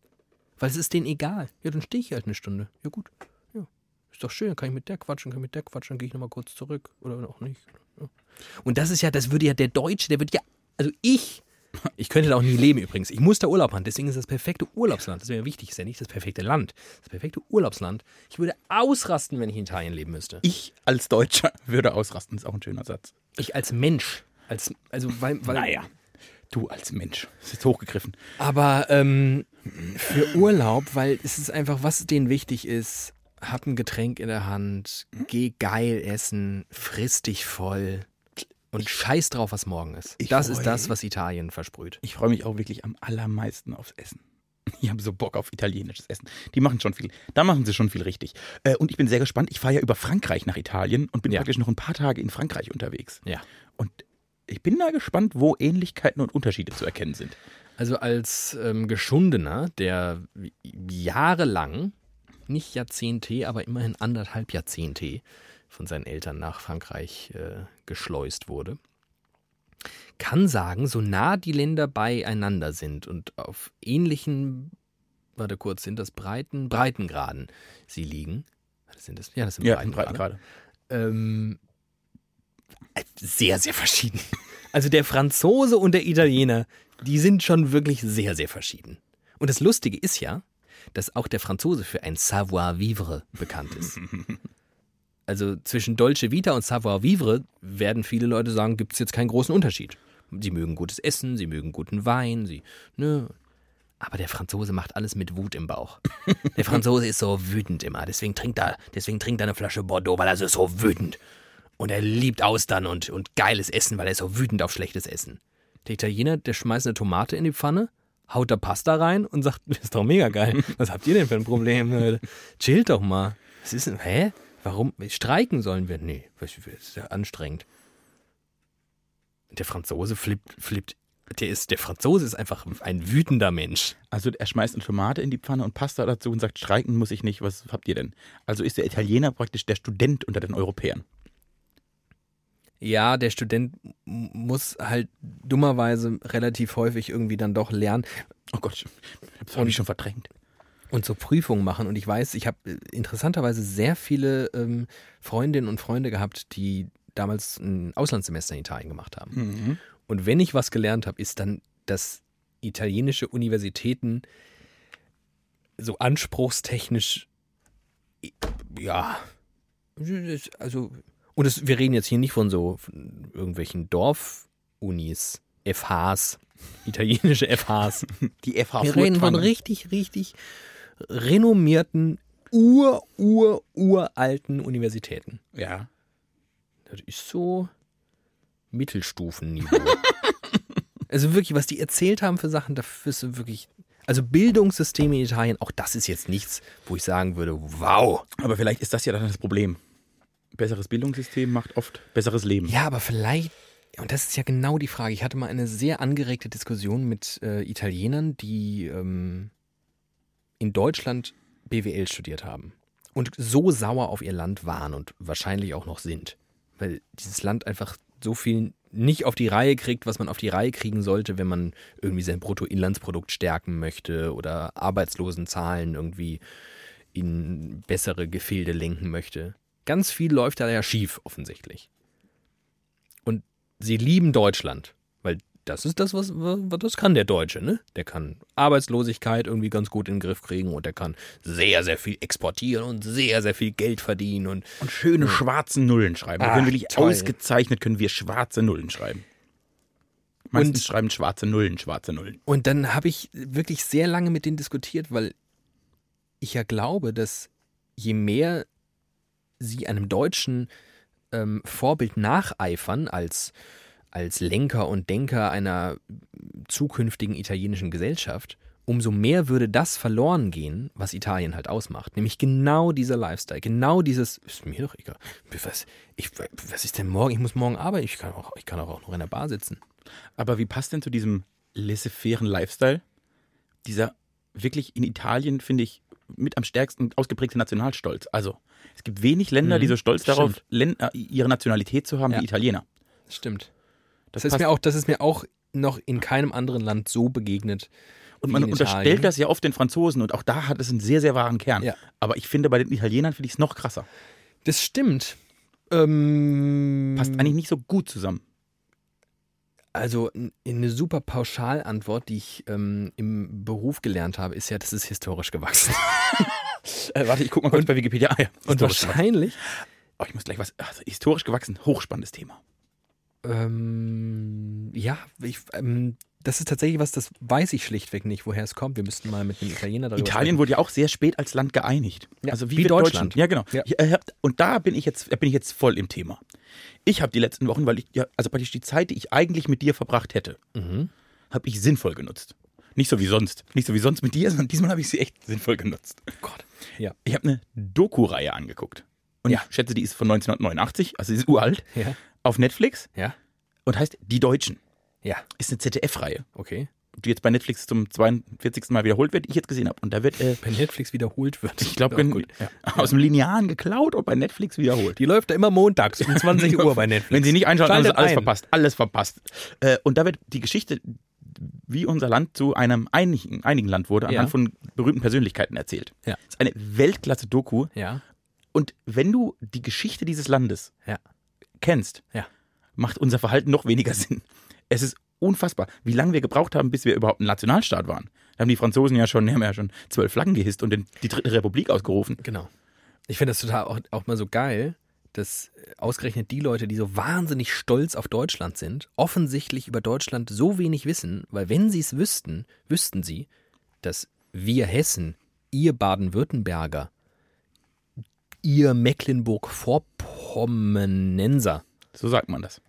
Weil es ist denen egal. Ja, dann stehe ich halt eine Stunde. Ja, gut. Ja. Ist doch schön, dann kann ich mit der quatschen, kann ich mit der quatschen, dann gehe ich nochmal kurz zurück. Oder auch nicht. Ja. Und das ist ja, das würde ja der Deutsche, der würde ja, also ich, ich könnte da auch nie leben übrigens. Ich muss da Urlaub haben, deswegen ist das perfekte Urlaubsland. Das wäre wichtig, ist ja nicht das perfekte Land. Das perfekte Urlaubsland. Ich würde ausrasten, wenn ich in Italien leben müsste. Ich als Deutscher würde ausrasten, ist auch ein schöner Satz. Ich als Mensch. Als, also, weil, weil, Naja, du als Mensch. Das ist jetzt hochgegriffen. Aber ähm, für Urlaub, weil es ist einfach, was denen wichtig ist, hab ein Getränk in der Hand, geh geil essen, friss dich voll und scheiß drauf, was morgen ist. Ich Das ist freu- das, was Italien versprüht. Ich freue mich auch wirklich am allermeisten aufs Essen. Ich habe so Bock auf italienisches Essen. Die machen schon viel. Da machen sie schon viel richtig. Äh, und ich bin sehr gespannt. Ich fahre ja über Frankreich nach Italien und bin Ja. praktisch noch ein paar Tage in Frankreich unterwegs. Ja. Und ich bin da gespannt, wo Ähnlichkeiten und Unterschiede zu erkennen sind. Also als ähm, Geschundener, der jahrelang, nicht Jahrzehnte, aber immerhin anderthalb Jahrzehnte von seinen Eltern nach Frankreich äh, geschleust wurde, kann sagen, so nah die Länder beieinander sind und auf ähnlichen, warte kurz, sind das Breiten, Breitengraden sie liegen. Was Sind das? Ja, das sind Ja, Breitengrade. Breitengrade. Ähm, sehr, sehr verschieden. Also der Franzose und der Italiener, die sind schon wirklich sehr, sehr verschieden. Und das Lustige ist ja, dass auch der Franzose für ein Savoir-vivre bekannt ist. Also zwischen Dolce Vita und Savoir-vivre werden viele Leute sagen, gibt es jetzt keinen großen Unterschied. Sie mögen gutes Essen, sie mögen guten Wein, sie, ne. Aber der Franzose macht alles mit Wut im Bauch. Der Franzose ist so wütend immer, deswegen trinkt er, deswegen trinkt er eine Flasche Bordeaux, weil er so ist so wütend. Und er liebt Austern und, und geiles Essen, weil er ist so wütend auf schlechtes Essen. Der Italiener, der schmeißt eine Tomate in die Pfanne, haut da Pasta rein und sagt, das ist doch mega geil. Was habt ihr denn für ein Problem, Leute? Chillt doch mal. Was ist denn, hä? Warum? Streiken sollen wir? Nee, das ist ja anstrengend. Der Franzose flippt, flippt. Der, ist, der Franzose ist einfach ein wütender Mensch. Also er schmeißt eine Tomate in die Pfanne und Pasta dazu und sagt, streiken muss ich nicht, was habt ihr denn? Also ist der Italiener praktisch der Student unter den Europäern. Ja, der Student muss halt dummerweise relativ häufig irgendwie dann doch lernen Oh Gott, das habe ich schon verdrängt. Und so Prüfungen machen. Und ich weiß, ich habe äh, interessanterweise sehr viele ähm, Freundinnen und Freunde gehabt, die damals ein Auslandssemester in Italien gemacht haben. Mhm. Und wenn ich was gelernt habe, ist dann, dass italienische Universitäten so anspruchstechnisch, ja, also, und es, wir reden jetzt hier nicht von so von irgendwelchen Dorfunis, FHs, italienische FHs. Die FH Wir reden von richtig, richtig renommierten, ur, ur, uralten Universitäten. Ja. Das ist so Mittelstufenniveau. Also wirklich, was die erzählt haben für Sachen, dafür ist wirklich. Also Bildungssysteme in Italien, auch das ist jetzt nichts, wo ich sagen würde, wow. Aber vielleicht ist das ja dann das Problem. Besseres Bildungssystem macht oft besseres Leben. Ja, aber vielleicht, und das ist ja genau die Frage. Ich hatte mal eine sehr angeregte Diskussion mit äh, Italienern, die ähm, in Deutschland BWL studiert haben und so sauer auf ihr Land waren und wahrscheinlich auch noch sind, weil dieses Land einfach so viel nicht auf die Reihe kriegt, was man auf die Reihe kriegen sollte, wenn man irgendwie sein Bruttoinlandsprodukt stärken möchte oder Arbeitslosenzahlen irgendwie in bessere Gefilde lenken möchte. Ganz viel läuft da ja schief, offensichtlich. Und sie lieben Deutschland, das ist das, was, was das kann der Deutsche, ne? Der kann Arbeitslosigkeit irgendwie ganz gut in den Griff kriegen und der kann sehr, sehr viel exportieren und sehr, sehr viel Geld verdienen und Und schöne schwarze Nullen schreiben. wir Ach, können wirklich toll. ausgezeichnet können wir schwarze Nullen schreiben. Meistens Und- schreiben schwarze Nullen, schwarze Nullen. Und dann habe ich wirklich sehr lange mit denen diskutiert, weil ich ja glaube, dass je mehr sie einem deutschen ähm, Vorbild nacheifern als, als Lenker und Denker einer zukünftigen italienischen Gesellschaft, umso mehr würde das verloren gehen, was Italien halt ausmacht. Nämlich genau dieser Lifestyle, genau dieses, ist mir doch egal. Was, ich, was ist denn morgen? Ich muss morgen arbeiten. Ich kann auch, ich kann auch noch in der Bar sitzen. Aber wie passt denn zu diesem laissez-fairen Lifestyle? Dieser wirklich in Italien, finde ich, mit am stärksten ausgeprägte Nationalstolz. Also, es gibt wenig Länder, Mhm, die so stolz darauf, stimmt. Län- äh, ihre Nationalität zu haben Ja. wie Italiener. Stimmt. Das, Das ist, mir auch, das ist mir auch noch in keinem anderen Land so begegnet. und man unterstellt Italien. das ja oft den Franzosen und auch da hat es einen sehr, sehr wahren Kern. Ja. Aber ich finde, bei den Italienern finde ich es noch krasser. Das stimmt. Ähm, Passt eigentlich nicht so gut zusammen. Also eine super Pauschalantwort, die ich ähm, im Beruf gelernt habe, ist ja, das ist historisch gewachsen. Äh, warte, ich gucke mal kurz bei Wikipedia. Ah, ja. Und wahrscheinlich, Oh, ich muss gleich was. Also, historisch gewachsen, hochspannendes Thema. Ähm, ja, ich, ähm, das ist tatsächlich was, das weiß ich schlichtweg nicht, woher es kommt. Wir müssten mal mit einem Italiener darüber Italien wurde ja auch sehr spät als Land geeinigt. Ja, also wie wird Deutschland. Ja, genau. Ja. Habt- Und da bin ich jetzt, bin ich jetzt voll im Thema. Ich habe die letzten Wochen, weil ich ja, also praktisch die Zeit, die ich eigentlich mit dir verbracht hätte, Mhm. habe ich sinnvoll genutzt. Nicht so wie sonst. Nicht so wie sonst mit dir, sondern diesmal habe ich sie echt sinnvoll genutzt. Gott. Ja. Ich habe eine Doku-Reihe angeguckt. Und Ja. ich schätze, die ist von 1989, also sie ist uralt, Ja. auf Netflix Ja. und heißt Die Deutschen. Ja. Ist eine ZDF-Reihe, Okay. die jetzt bei Netflix zum 42. Mal wiederholt wird, die ich jetzt gesehen habe. Und da wird, äh, Bei Netflix wiederholt wird. ich glaube, Oh, ja, aus dem Linearen geklaut und bei Netflix wiederholt. Die läuft da immer montags um 20 Uhr bei Netflix. Wenn Sie nicht einschauen, haben Sie alles ein. verpasst. Alles verpasst. Äh, und da wird die Geschichte, wie unser Land zu einem einigen, einigen Land wurde, anhand Ja. von berühmten Persönlichkeiten erzählt. Ja. Das ist eine Weltklasse-Doku. Ja. Und wenn du die Geschichte dieses Landes Ja. kennst, Ja. macht unser Verhalten noch weniger Sinn. Es ist unfassbar, wie lange wir gebraucht haben, bis wir überhaupt ein Nationalstaat waren. Da haben die Franzosen ja schon, haben ja schon zwölf Flaggen gehisst und die dritte Republik ausgerufen. Genau. Ich finde das total auch, auch mal so geil, dass ausgerechnet die Leute, die so wahnsinnig stolz auf Deutschland sind, offensichtlich über Deutschland so wenig wissen, weil wenn sie es wüssten, wüssten sie, dass wir Hessen, ihr Baden-Württemberger, ihr Mecklenburg-Vorpommernenser So sagt man das.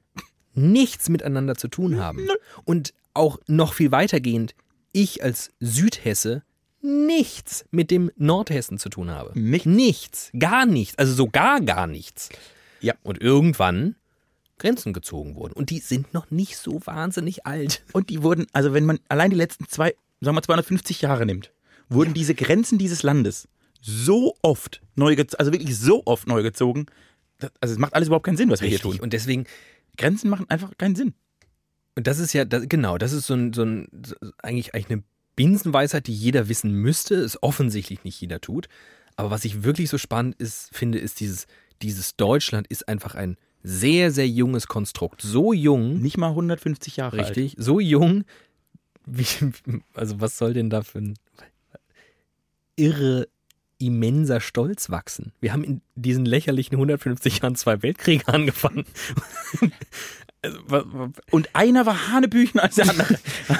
nichts miteinander zu tun haben. Und auch noch viel weitergehend, ich als Südhesse nichts mit dem Nordhessen zu tun habe. Nichts. Nichts. Gar nichts. Also so gar, nichts. Ja. Und irgendwann Grenzen gezogen wurden. Und die sind noch nicht so wahnsinnig alt. Und die wurden, also wenn man allein die letzten zwei, sagen wir 250 Jahre nimmt, wurden diese Grenzen dieses Landes so oft neu gezogen, also wirklich so oft neu gezogen, das, also es macht alles überhaupt keinen Sinn, was wir hier tun. Und deswegen, Grenzen machen einfach keinen Sinn. und das ist ja, das, genau, das ist so ein, so ein, so, eigentlich, eigentlich eine Binsenweisheit, die jeder wissen müsste, es offensichtlich nicht jeder tut. Aber was ich wirklich so spannend ist, finde, ist dieses, dieses Deutschland ist einfach ein sehr, sehr junges Konstrukt. So jung, Nicht mal 150 Jahre alt. richtig, so jung, wie, also was soll denn da für ein irre immenser Stolz wachsen? Wir haben in diesen lächerlichen 150 Jahren zwei Weltkriege angefangen. also, Und einer war Hanebüchen als der andere.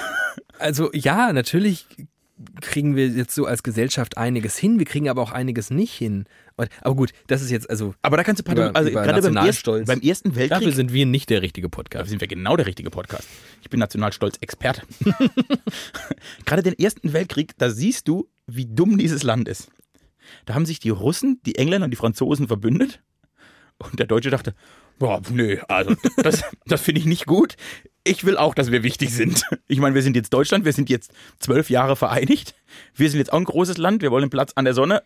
also ja, natürlich kriegen wir jetzt so als Gesellschaft einiges hin, wir kriegen aber auch einiges nicht hin. Aber gut, das ist jetzt also. Aber da kannst du, pardon, Über- also über gerade beim, erst, beim Ersten Weltkrieg, Dafür sind wir nicht der richtige Podcast. sind wir genau der richtige Podcast. Ich bin Nationalstolz-Experte. Gerade den Ersten Weltkrieg, da siehst du, wie dumm dieses Land ist. Da haben sich die Russen, die Engländer und die Franzosen verbündet. Und der Deutsche dachte, boah, nö, also das, das finde ich nicht gut. Ich will auch, dass wir wichtig sind. Ich meine, wir sind jetzt Deutschland, wir sind jetzt zwölf Jahre vereinigt. Wir sind jetzt auch ein großes Land, wir wollen einen Platz an der Sonne.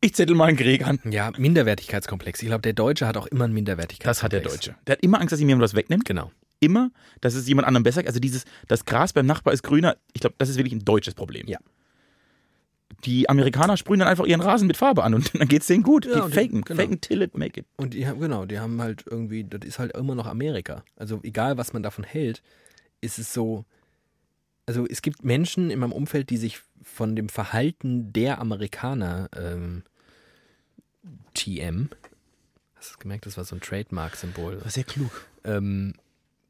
Ich zettel mal einen Krieg an. Ja, Minderwertigkeitskomplex. Ich glaube, der Deutsche hat auch immer einen Das Minderwertigkeitskomplex. hat der Deutsche. Der hat immer Angst, dass ihm jemand was wegnimmt. Genau. immer, dass es jemand anderem besser, also dieses, das Gras beim Nachbar ist grüner, ich glaube, das ist wirklich ein deutsches Problem. Ja. Die Amerikaner sprühen dann einfach ihren Rasen mit Farbe an und dann geht's denen gut. Ja, die und die- faken, genau. faken till it, make it. Und die haben, genau, die haben halt irgendwie, das ist halt immer noch Amerika. Also egal, was man davon hält, ist es so. Also es gibt Menschen in meinem Umfeld, die sich von dem Verhalten der Amerikaner ähm, TM, hast du gemerkt, das war so ein Trademark-Symbol, Sehr klug. ähm,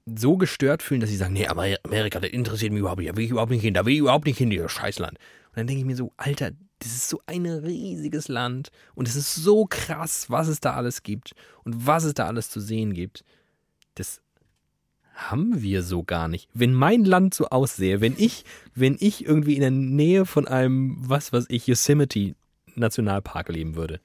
so gestört fühlen, dass sie sagen, nee, aber Amerika, das interessiert mich überhaupt nicht, da will ich überhaupt nicht hin, da will ich überhaupt nicht hin, dieses Scheißland. Und dann denke ich mir so, Alter, das ist so ein riesiges Land und es ist so krass, was es da alles gibt und was es da alles zu sehen gibt. Das haben wir so gar nicht. Wenn mein Land so aussähe, wenn ich, wenn ich irgendwie in der Nähe von einem, was weiß ich, Yosemite Nationalpark leben würde,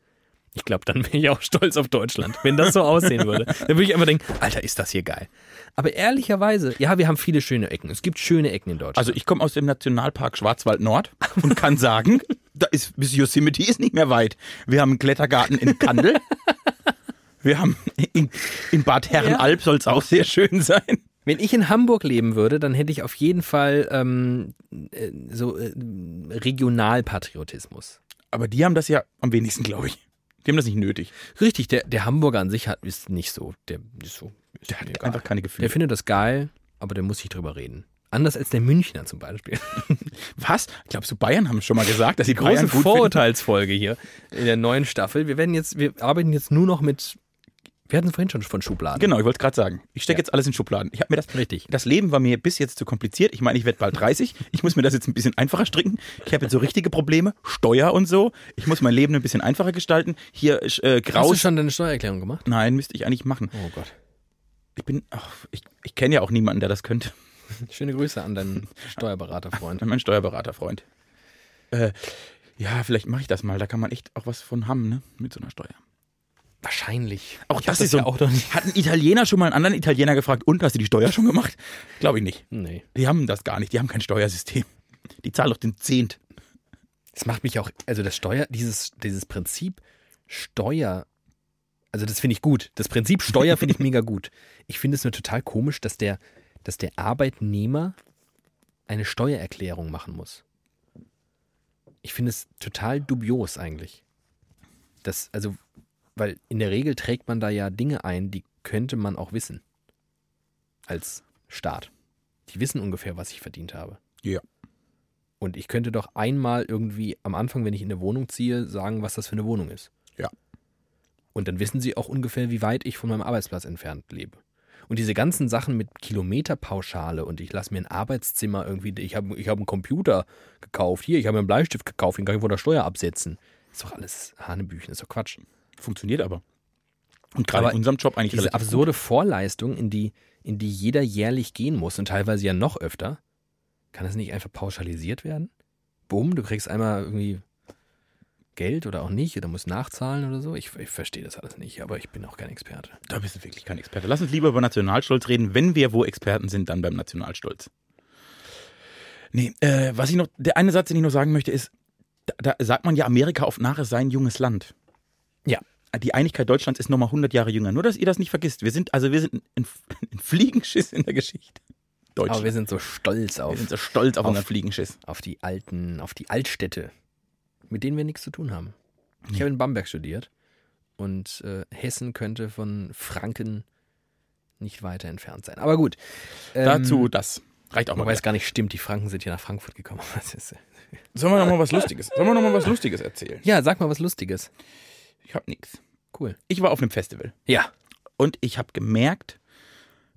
ich glaube, dann wäre ich auch stolz auf Deutschland, wenn das so aussehen würde. Dann würde ich einfach denken, Alter, ist das hier geil. Aber ehrlicherweise, ja, wir haben viele schöne Ecken. Es gibt schöne Ecken in Deutschland. Also ich komme aus dem Nationalpark Schwarzwald Nord und kann sagen, da ist bis Yosemite ist nicht mehr weit. Wir haben einen Klettergarten in Kandel. Wir haben in, in Bad Herrenalb soll es auch sehr schön sein. Wenn ich in Hamburg leben würde, dann hätte ich auf jeden Fall ähm, äh, so äh, Regionalpatriotismus. Aber die haben das ja am wenigsten, glaube ich. Die haben das nicht nötig. Richtig, der, der Hamburger an sich hat, ist nicht so. Der ist so. Ist Der hat egal. einfach keine der Gefühle. findet das geil, aber der muss sich drüber reden. Anders als der Münchner zum Beispiel. Was? Glaubst du, Bayern haben schon mal gesagt, dass sie Große? Vorurteilsfolge hier in der neuen Staffel. Wir werden jetzt, wir arbeiten jetzt nur noch mit. Wir hatten es vorhin schon von Schubladen. Genau, ich wollte es gerade sagen. Ich stecke Ja. jetzt alles in Schubladen. Ich habe mir das. Richtig. Das Leben war mir bis jetzt zu kompliziert. Ich meine, ich werde bald 30. Ich muss mir das jetzt ein bisschen einfacher stricken. Ich habe jetzt so richtige Probleme, Steuer und so. Ich muss mein Leben ein bisschen einfacher gestalten. Hier äh, Hast du graus. schon deine Steuererklärung gemacht? Nein, müsste ich eigentlich machen. Oh Gott. Ich bin, ach, ich, ich kenne ja auch niemanden, der das könnte. Schöne Grüße an deinen Steuerberaterfreund. Mein Steuerberaterfreund. Äh, ja, vielleicht mache ich das mal. Da kann man echt auch was von haben, ne? Mit so einer Steuer. Wahrscheinlich. Auch Ich das ist so. ja auch nicht. Hat ein Italiener schon mal einen anderen Italiener gefragt, und hast du die Steuer schon gemacht? Glaube ich nicht. Nee. Die haben das gar nicht. Die haben kein Steuersystem. Die zahlen doch den Zehnt. Das macht mich auch, also das Steuer, dieses, dieses Prinzip Steuer, also das finde ich gut. Das Prinzip Steuer finde ich mega gut. Ich finde es nur total komisch, dass der, dass der Arbeitnehmer eine Steuererklärung machen muss. Ich finde es total dubios eigentlich. Das, also, weil in der Regel trägt man da ja Dinge ein, die könnte man auch wissen. Als Staat. Die wissen ungefähr, was ich verdient habe. Ja. Und ich könnte doch einmal irgendwie am Anfang, wenn ich in eine Wohnung ziehe, sagen, was das für eine Wohnung ist. Ja. Und dann wissen sie auch ungefähr, wie weit ich von meinem Arbeitsplatz entfernt lebe. Und diese ganzen Sachen mit Kilometerpauschale und ich lasse mir ein Arbeitszimmer irgendwie, ich habe ich hab einen Computer gekauft, hier, ich habe mir einen Bleistift gekauft, den kann ich von der Steuer absetzen. Ist doch alles Hanebüchen, ist doch Quatsch. Funktioniert aber. Und gerade in unserem Job eigentlich Diese absurde Vorleistung, in die, in die jeder jährlich gehen muss und teilweise ja noch öfter, kann das nicht einfach pauschalisiert werden? Bumm, du kriegst einmal irgendwie Geld oder auch nicht oder musst nachzahlen oder so. Ich, ich verstehe das alles nicht, aber ich bin auch kein Experte. gut. Da bist du wirklich kein Experte. Lass uns lieber über Nationalstolz reden. Wenn wir wo Experten sind, dann beim Nationalstolz. Nee, äh, was ich noch, der eine Satz, den ich noch sagen möchte, ist, da, da sagt man ja, Amerika auf Nache sei ein junges Land. Ja. Die Einigkeit Deutschlands ist nochmal 100 Jahre jünger. Nur, dass ihr das nicht vergisst. Wir sind, also wir sind ein, ein Fliegenschiss in der Geschichte. Deutschland. Aber wir sind so stolz wir auf, sind so stolz auf, auf- unseren Fliegenschiss. auf die alten, auf die Altstädte, mit denen wir nichts zu tun haben. Ich habe in Bamberg studiert und äh, Hessen könnte von Franken nicht weiter entfernt sein. Aber gut. ähm, Dazu das. Reicht auch mal. Wobei es gar nicht stimmt, die Franken sind hier nach Frankfurt gekommen. Sollen wir noch mal was Lustiges? Sollen wir noch mal was Lustiges erzählen? ja, sag mal was Lustiges. Ich hab nix. Cool. Ich war auf einem Festival Ja. und ich habe gemerkt,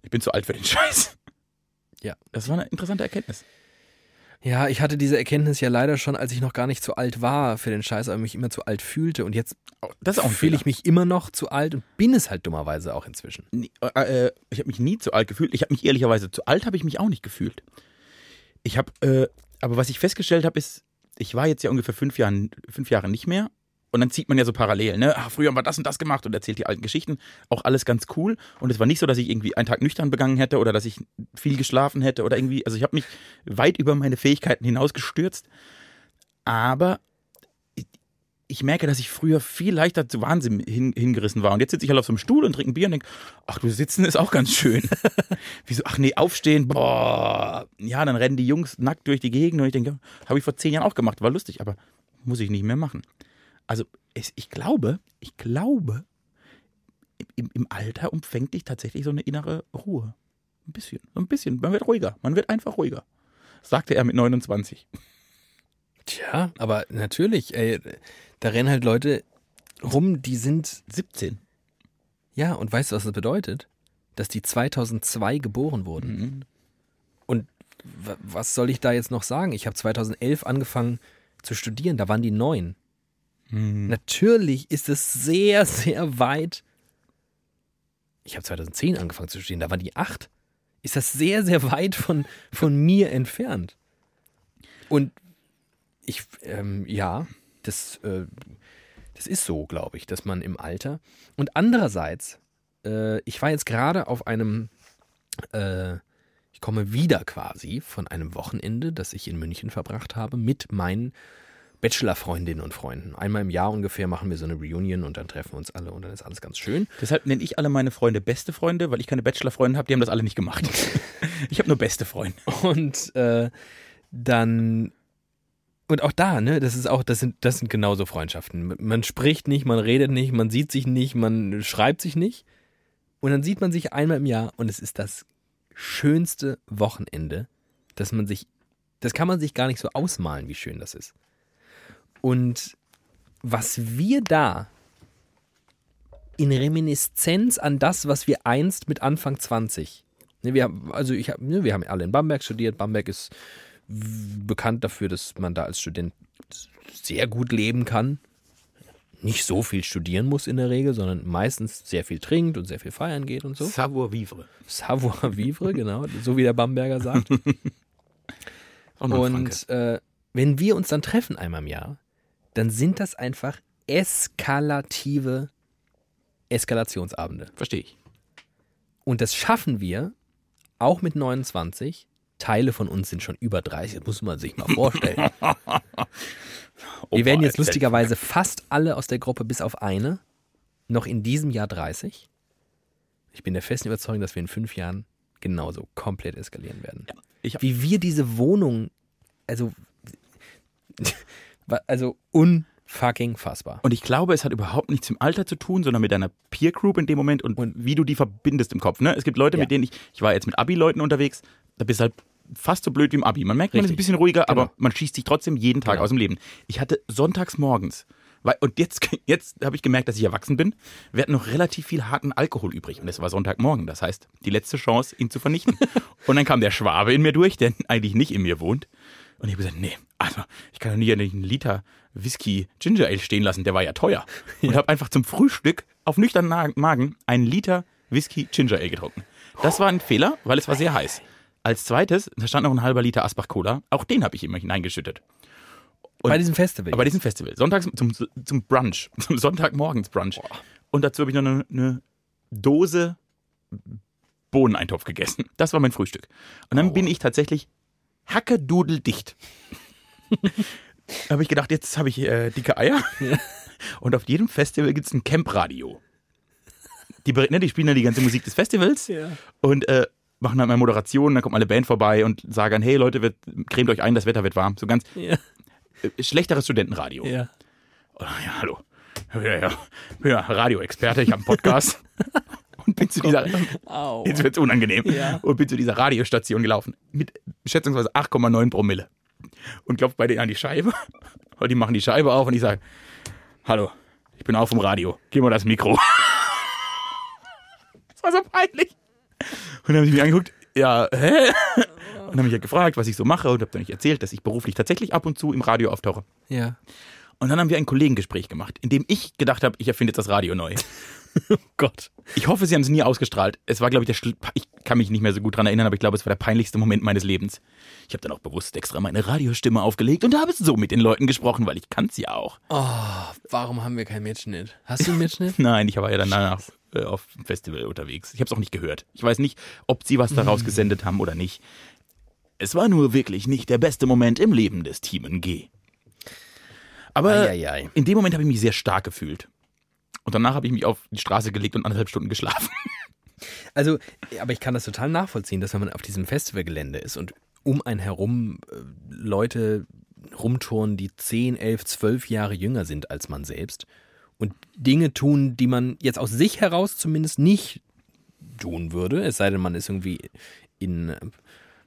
ich bin zu alt für den Scheiß. Ja. Das war eine interessante Erkenntnis. Ja, ich hatte diese Erkenntnis ja leider schon, als ich noch gar nicht zu alt war für den Scheiß, aber mich immer zu alt fühlte. Und jetzt Oh, fühle ich mich immer noch zu alt und bin es halt dummerweise auch inzwischen. Nie- äh, äh, ich habe mich nie zu alt gefühlt. Ich habe mich ehrlicherweise zu alt habe ich mich auch nicht gefühlt. Ich habe, äh, aber was ich festgestellt habe, ist, ich war jetzt ja ungefähr fünf, Jahren, fünf Jahre nicht mehr. Und dann zieht man ja so parallel, ne? Ah, früher haben wir das und das gemacht und erzählt die alten Geschichten. Auch alles ganz cool. Und es war nicht so, dass ich irgendwie einen Tag nüchtern begangen hätte oder dass ich viel geschlafen hätte oder irgendwie. Also ich habe mich weit über meine Fähigkeiten hinausgestürzt. Aber ich, ich merke, dass ich früher viel leichter zu Wahnsinn hin, hingerissen war. Und jetzt sitze ich halt auf so einem Stuhl und trinke ein Bier und denke, ach du sitzen ist auch ganz schön. Wieso? Ach nee, aufstehen, boah. Ja, dann rennen die Jungs nackt durch die Gegend und ich denke, habe ich vor zehn Jahren auch gemacht, war lustig, aber muss ich nicht mehr machen. Also es, ich glaube, ich glaube, im, im Alter umfängt dich tatsächlich so eine innere Ruhe. Ein bisschen, so ein bisschen. Man wird ruhiger, man wird einfach ruhiger. Sagte er mit 29. Tja, aber natürlich, ey, da rennen halt Leute rum, die sind, 17. ja, und weißt du, was das bedeutet? Dass die 2002 geboren wurden. Mhm. Und wa- was soll ich da jetzt noch sagen? Ich habe 2011 angefangen zu studieren, da waren die neun. Mhm. Natürlich ist es sehr, sehr weit. Ich habe 2010 angefangen zu studieren, da waren die acht. Ist das sehr, sehr weit von, von mir entfernt. Und ich, ähm, ja, das, äh, das ist so, glaube ich, dass man im Alter. Und andererseits, äh, ich war jetzt gerade auf einem, äh, ich komme wieder quasi von einem Wochenende, das ich in München verbracht habe, mit meinen Bachelor-Freundinnen und Freunden. Einmal im Jahr ungefähr machen wir so eine Reunion und dann treffen wir uns alle und dann ist alles ganz schön. Deshalb nenne ich alle meine Freunde beste Freunde, weil ich keine Bachelor-Freunde habe, die haben das alle nicht gemacht. ich habe nur beste Freunde. Und äh, dann und auch da, ne, das ist auch, das sind, das sind genauso Freundschaften. Man spricht nicht, man redet nicht, man sieht sich nicht, man schreibt sich nicht. Und dann sieht man sich einmal im Jahr und es ist das schönste Wochenende, dass man sich, das kann man sich gar nicht so ausmalen, wie schön das ist. Und was wir da in Reminiszenz an das, was wir einst mit Anfang 20 Ne, wir haben, also ich hab, ne, wir haben alle in Bamberg studiert. Bamberg ist bekannt dafür, dass man da als Student sehr gut leben kann. Nicht so viel studieren muss in der Regel, sondern meistens sehr viel trinkt und sehr viel feiern geht und so. Savoir vivre. Savoir vivre, genau, so wie der Bamberger sagt. Und äh, wenn wir uns dann treffen einmal im Jahr, dann sind das einfach eskalative Eskalationsabende. Verstehe ich. Und das schaffen wir auch mit 29. Teile von uns sind schon über 30, das muss man sich mal vorstellen. wir werden jetzt lustigerweise fast alle aus der Gruppe, bis auf eine, noch in diesem Jahr 30. Ich bin der festen Überzeugung, dass wir in fünf Jahren genauso komplett eskalieren werden. Hab, Wie wir diese Wohnung, also, also unfucking fassbar. und ich glaube, es hat überhaupt nichts im Alter zu tun, sondern mit deiner Peer Group in dem Moment und, wie du die verbindest im Kopf. Ne? Es gibt Leute, Ja. mit denen ich, ich war jetzt mit Abi-Leuten unterwegs, da bist du halt fast so blöd wie im Abi. Man merkt, man ist ein bisschen ruhiger, Genau. aber man schießt sich trotzdem jeden Tag Genau. aus dem Leben. Ich hatte sonntags morgens, weil, und jetzt, jetzt habe ich gemerkt, dass ich erwachsen bin, wir hatten noch relativ viel harten Alkohol übrig. Und es war Sonntagmorgen, das heißt, die letzte Chance, ihn zu vernichten. und dann kam der Schwabe in mir durch, der eigentlich nicht in mir wohnt. Und ich habe gesagt, nee, also ich kann doch nicht einen Liter Whisky Ginger Ale stehen lassen, der war ja teuer. Und habe einfach zum Frühstück auf nüchternen Magen einen Liter Whisky Ginger Ale getrunken. Das war ein Fehler, weil es war sehr heiß. Als zweites, da stand noch ein halber Liter Asbach Cola, auch den habe ich immer hineingeschüttet. Und- Bei diesem Festival. Bei diesem Festival, sonntags zum, zum Brunch, zum Sonntagmorgens Brunch. Und dazu habe ich noch eine, eine Dose Bohneneintopf gegessen. Das war mein Frühstück. Und dann bin ich tatsächlich hackedudeldicht. habe ich gedacht, jetzt habe ich äh, dicke Eier. Und auf jedem Festival gibt es ein Campradio. Die, ne, die spielen dann die ganze Musik des Festivals Ja. und äh, machen dann mal Moderation, dann kommt mal eine Band vorbei und sagen, hey Leute, wird, cremt euch ein, das Wetter wird warm. So ganz Ja. äh, schlechteres Studentenradio. ja. Oh, ja, hallo. Ja, ja, ja Radioexperte, ich habe einen Podcast. und bin zu dieser, Au. jetzt wird's unangenehm, Ja. und bin zu dieser Radiostation gelaufen. Mit schätzungsweise 8,9 Promille. Und klopft bei denen an die Scheibe. Und die machen die Scheibe auf und ich sage, hallo, ich bin auch vom Radio, gib mal das Mikro. das war so peinlich. Und dann haben sie mich angeguckt, ja, hä? Und dann habe ich ja gefragt, was ich so mache und habe dann nicht erzählt, dass ich beruflich tatsächlich ab und zu im Radio auftauche. Ja. Und dann haben wir ein Kollegengespräch gemacht, in dem ich gedacht habe, ich erfinde jetzt das Radio neu. Oh Gott. Ich hoffe, sie haben es nie ausgestrahlt. Es war, glaube ich, der Schl ich kann mich nicht mehr so gut dran erinnern, aber ich glaube, es war der peinlichste Moment meines Lebens. Ich habe dann auch bewusst extra meine Radiostimme aufgelegt und habe so mit den Leuten gesprochen, weil ich kann's ja auch. Oh, warum haben wir keinen Mitschnitt? Hast du einen Mitschnitt? Nein, ich war ja dann danach äh, auf dem Festival unterwegs. Ich habe es auch nicht gehört. Ich weiß nicht, ob sie was daraus gesendet haben oder nicht. Es war nur wirklich nicht der beste Moment im Leben des Team G. Aber Eieiei. in dem Moment habe ich mich sehr stark gefühlt. Und danach habe ich mich auf die Straße gelegt und anderthalb Stunden geschlafen. Also, aber ich kann das total nachvollziehen, dass wenn man auf diesem Festivalgelände ist und um einen herum äh, Leute rumtouren, die 10, 11, 12 Jahre jünger sind als man selbst und Dinge tun, die man jetzt aus sich heraus zumindest nicht tun würde, es sei denn, man ist irgendwie in, äh,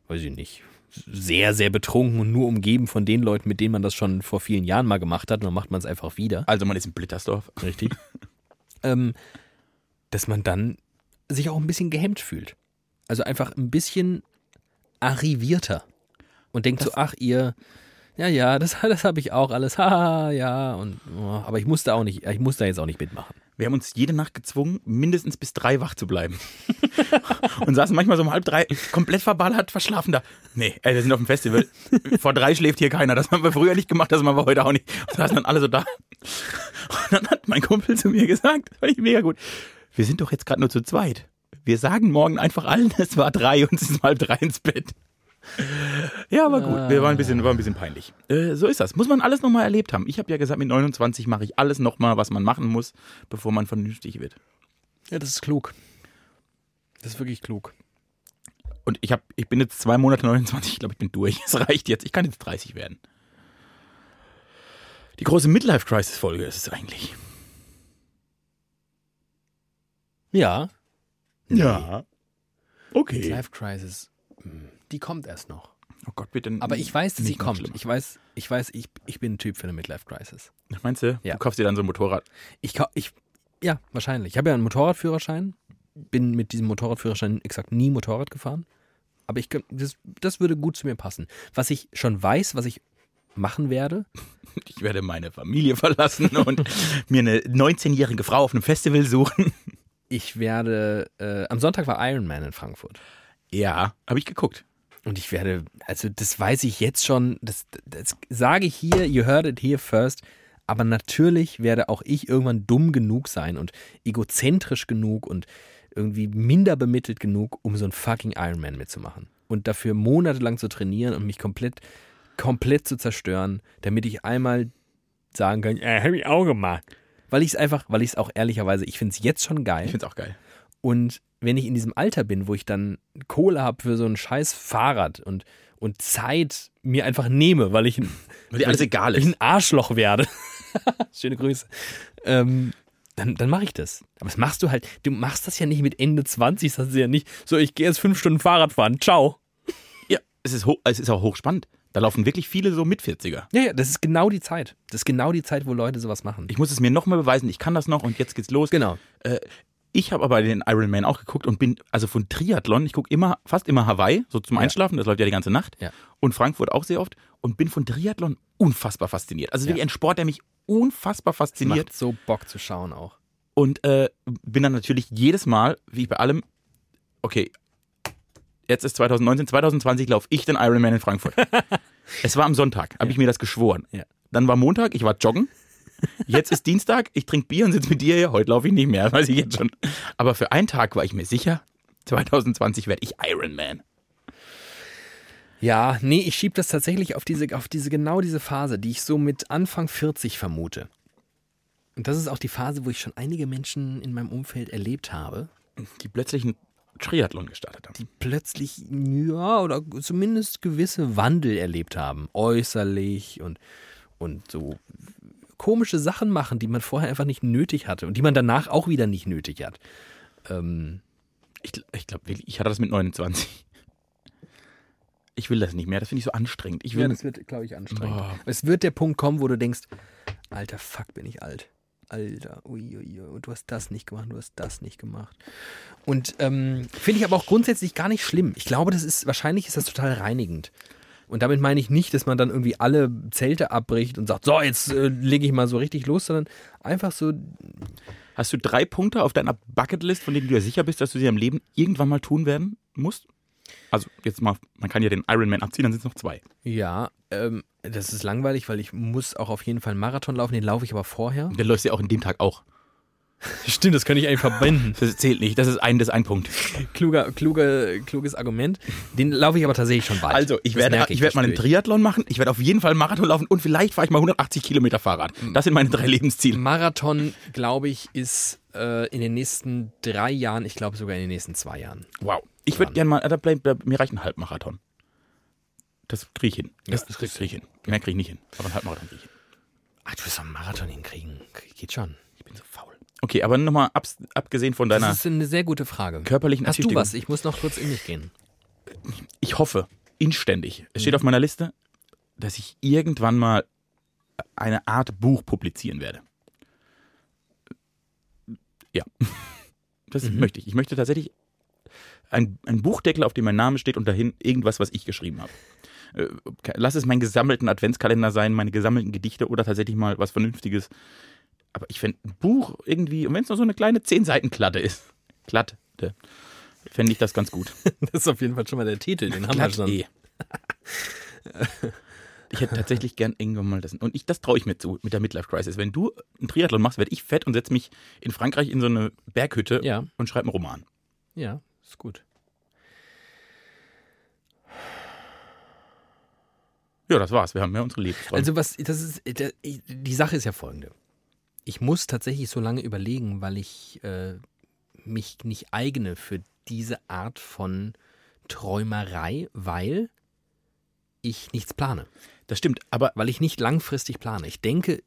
weiß ich nicht, sehr, sehr betrunken und nur umgeben von den Leuten, mit denen man das schon vor vielen Jahren mal gemacht hat, und dann macht man es einfach wieder. Also man ist in Blittersdorf. Richtig. ähm, dass man dann sich auch ein bisschen gehemmt fühlt. Also einfach ein bisschen arrivierter. Und denkt so, ach ihr, ja, ja, das, das habe ich auch alles, haha, ja, und, oh, aber ich musste auch nicht, ich musste jetzt auch nicht mitmachen. Wir haben uns jede Nacht gezwungen, mindestens bis drei wach zu bleiben. und saßen manchmal so um halb drei, komplett verballert, verschlafen da. Nee, ey, wir sind auf dem Festival. Vor drei schläft hier keiner. Das haben wir früher nicht gemacht, das machen wir heute auch nicht. Und saßen dann alle so da. Und dann hat mein Kumpel zu mir gesagt, das fand ich mega gut, wir sind doch jetzt gerade nur zu zweit. Wir sagen morgen einfach allen, es war drei und es ist halb drei ins Bett. Ja, aber gut, wir waren ein bisschen, war ein bisschen peinlich. Äh, so ist das. Muss man alles nochmal erlebt haben. Ich habe ja gesagt, mit 29 mache ich alles nochmal, was man machen muss, bevor man vernünftig wird. Ja, das ist klug. Das ist wirklich klug. Und ich, hab, ich bin jetzt zwei Monate 29, ich glaube, ich bin durch. Es reicht jetzt. Ich kann jetzt 30 werden. Die große Midlife-Crisis-Folge ist es eigentlich. Ja. Ja. Okay. Life Crisis, hm, die kommt erst noch. Oh Gott, bitte. Aber ich weiß, dass sie kommt. schlimmer. Ich weiß, ich weiß, ich, ich bin ein Typ für eine Midlife Crisis. Meinst du? Ja. Du kaufst dir dann so ein Motorrad. Ich, ich ja, wahrscheinlich. Ich habe ja einen Motorradführerschein, bin mit diesem Motorradführerschein exakt nie Motorrad gefahren. Aber ich, das, das würde gut zu mir passen. Was ich schon weiß, was ich machen werde, Ich werde meine Familie verlassen und mir eine 19-jährige Frau auf einem Festival suchen. ich werde, äh, am Sonntag war Iron Man in Frankfurt. Ja, habe ich geguckt. Und ich werde, also das weiß ich jetzt schon, das, das sage ich hier, you heard it here first. Aber natürlich werde auch ich irgendwann dumm genug sein und egozentrisch genug und irgendwie minder bemittelt genug, um so ein fucking Ironman mitzumachen. Und dafür monatelang zu trainieren und mich komplett, komplett zu zerstören, damit ich einmal sagen kann, äh, hab ich auch gemacht. Weil ich es einfach, weil ich es auch ehrlicherweise, ich finde es jetzt schon geil. Ich finde es auch geil. Und wenn ich in diesem Alter bin, wo ich dann Kohle habe für so ein scheiß Fahrrad und, und Zeit mir einfach nehme, weil ich, ein- Weil dir alles egal weil ich ist. ein Arschloch werde. Schöne Grüße. Ähm, dann, dann mache ich das. Aber das machst du halt, du machst das ja nicht mit Ende 20, das ist ja nicht so, ich gehe jetzt fünf Stunden Fahrrad fahren, ciao. Ja, es ist, hoch, es ist auch hochspannend. Da laufen wirklich viele so mit 40er. Ja, ja, das ist genau die Zeit. Das ist genau die Zeit, wo Leute sowas machen. Ich muss es mir nochmal beweisen, ich kann das noch und jetzt geht's los. genau. Ich habe aber den Ironman auch geguckt und bin, also von Triathlon, ich gucke immer, fast immer Hawaii, so zum Ja. Einschlafen, das läuft ja die ganze Nacht. Ja. Und Frankfurt auch sehr oft und bin von Triathlon unfassbar fasziniert. Also Ja. wirklich ein Sport, der mich unfassbar fasziniert. macht so Bock zu schauen auch. Und äh, bin dann natürlich jedes Mal, wie bei allem, okay, jetzt ist 2019, 2020 laufe ich den Ironman in Frankfurt. es war am Sonntag, habe ich mir das geschworen. Ja. Dann war Montag, ich war joggen. Jetzt ist Dienstag, ich trinke Bier und sitze mit dir hier. Heute laufe ich nicht mehr, weiß ich jetzt schon. Aber für einen Tag war ich mir sicher, 2020 werde ich Ironman. Ja, nee, ich schiebe das tatsächlich auf diese, auf diese, genau diese Phase, die ich so mit Anfang 40 vermute. Und das ist auch die Phase, wo ich schon einige Menschen in meinem Umfeld erlebt habe, Die plötzlich einen Triathlon gestartet haben. die plötzlich, ja, oder zumindest gewisse Wandel erlebt haben. Äußerlich und, und so komische Sachen machen, die man vorher einfach nicht nötig hatte und die man danach auch wieder nicht nötig hat. Ähm, Ich, ich glaube wirklich, ich hatte das mit 29. Ich will das nicht mehr, das finde ich so anstrengend. Ich will, wird, glaube ich, anstrengend. Boah. Es wird der Punkt kommen, wo du denkst, alter Fuck, bin ich alt. Alter, uiuiui, und du hast das nicht gemacht, du hast das nicht gemacht. Und ähm, finde ich aber auch grundsätzlich gar nicht schlimm. Ich glaube, das ist, wahrscheinlich ist das total reinigend. Und damit meine ich nicht, dass man dann irgendwie alle Zelte abbricht und sagt, so, jetzt äh, lege ich mal so richtig los, sondern einfach so, Hast du drei Punkte auf deiner Bucketlist, von denen du dir sicher bist, dass du sie im Leben irgendwann mal tun werden musst? Also jetzt mal, man kann ja den Ironman abziehen, dann sind es noch zwei. ja, ähm, das ist langweilig, weil ich muss auch auf jeden Fall einen Marathon laufen, den laufe ich aber vorher. Der läuft ja auch in dem Tag auch. Stimmt, das könnte ich eigentlich verbinden. Das zählt nicht, das ist ein, das ist ein Punkt. Kluger, kluger, kluges Argument. Den laufe ich aber tatsächlich schon bald. Also, ich Das werde, merke ich werde mal einen ich. Triathlon machen, ich werde auf jeden Fall einen Marathon laufen und vielleicht fahre ich mal 180 Kilometer Fahrrad. Das sind meine drei Lebensziele. Marathon, glaube ich, ist äh, in den nächsten drei Jahren, ich glaube sogar in den nächsten zwei Jahren. Wow. Ich würde gerne mal, da bleib, da, mir reicht ein Halbmarathon. Das kriege ich hin. Das, Ja, das kriege ich hin. Mehr kriege ich nicht hin. Aber ein Halbmarathon kriege ich hin. Ach, du wirst doch einen Marathon hinkriegen. Geht schon. Ich bin so faul. Okay, aber nochmal abs- abgesehen von deiner Das ist eine sehr gute Frage. körperlichen Hast du was? Ich muss noch kurz in mich gehen. Ich hoffe inständig, es Mhm. steht auf meiner Liste, dass ich irgendwann mal eine Art Buch publizieren werde. Ja, das Mhm. möchte ich. Ich möchte tatsächlich ein, ein Buchdeckel, auf dem mein Name steht und dahin irgendwas, was ich geschrieben habe. Äh, Lass es meinen gesammelten Adventskalender sein, meine gesammelten Gedichte oder tatsächlich mal was Vernünftiges. Aber ich fände ein Buch irgendwie, und wenn es nur so eine kleine 10 Seiten Klatte ist, Klatte, fände ich das ganz gut. Das ist auf jeden Fall schon mal der Titel, den haben wir schon. eh. Ich hätte tatsächlich gern irgendwann mal das. Und ich, das traue ich mir zu mit der Midlife Crisis. Wenn du einen Triathlon machst, werde ich fett und setze mich in Frankreich in so eine Berghütte Ja. und schreibe einen Roman. Ja, ist gut. Ja, das war's. Wir haben ja unsere Lebensträume. Also was, das ist, die Sache ist ja folgende. Ich muss tatsächlich so lange überlegen, weil ich äh, mich nicht eigne für diese Art von Träumerei, weil ich nichts plane. das stimmt. Aber Weil ich nicht langfristig plane. Ich denke,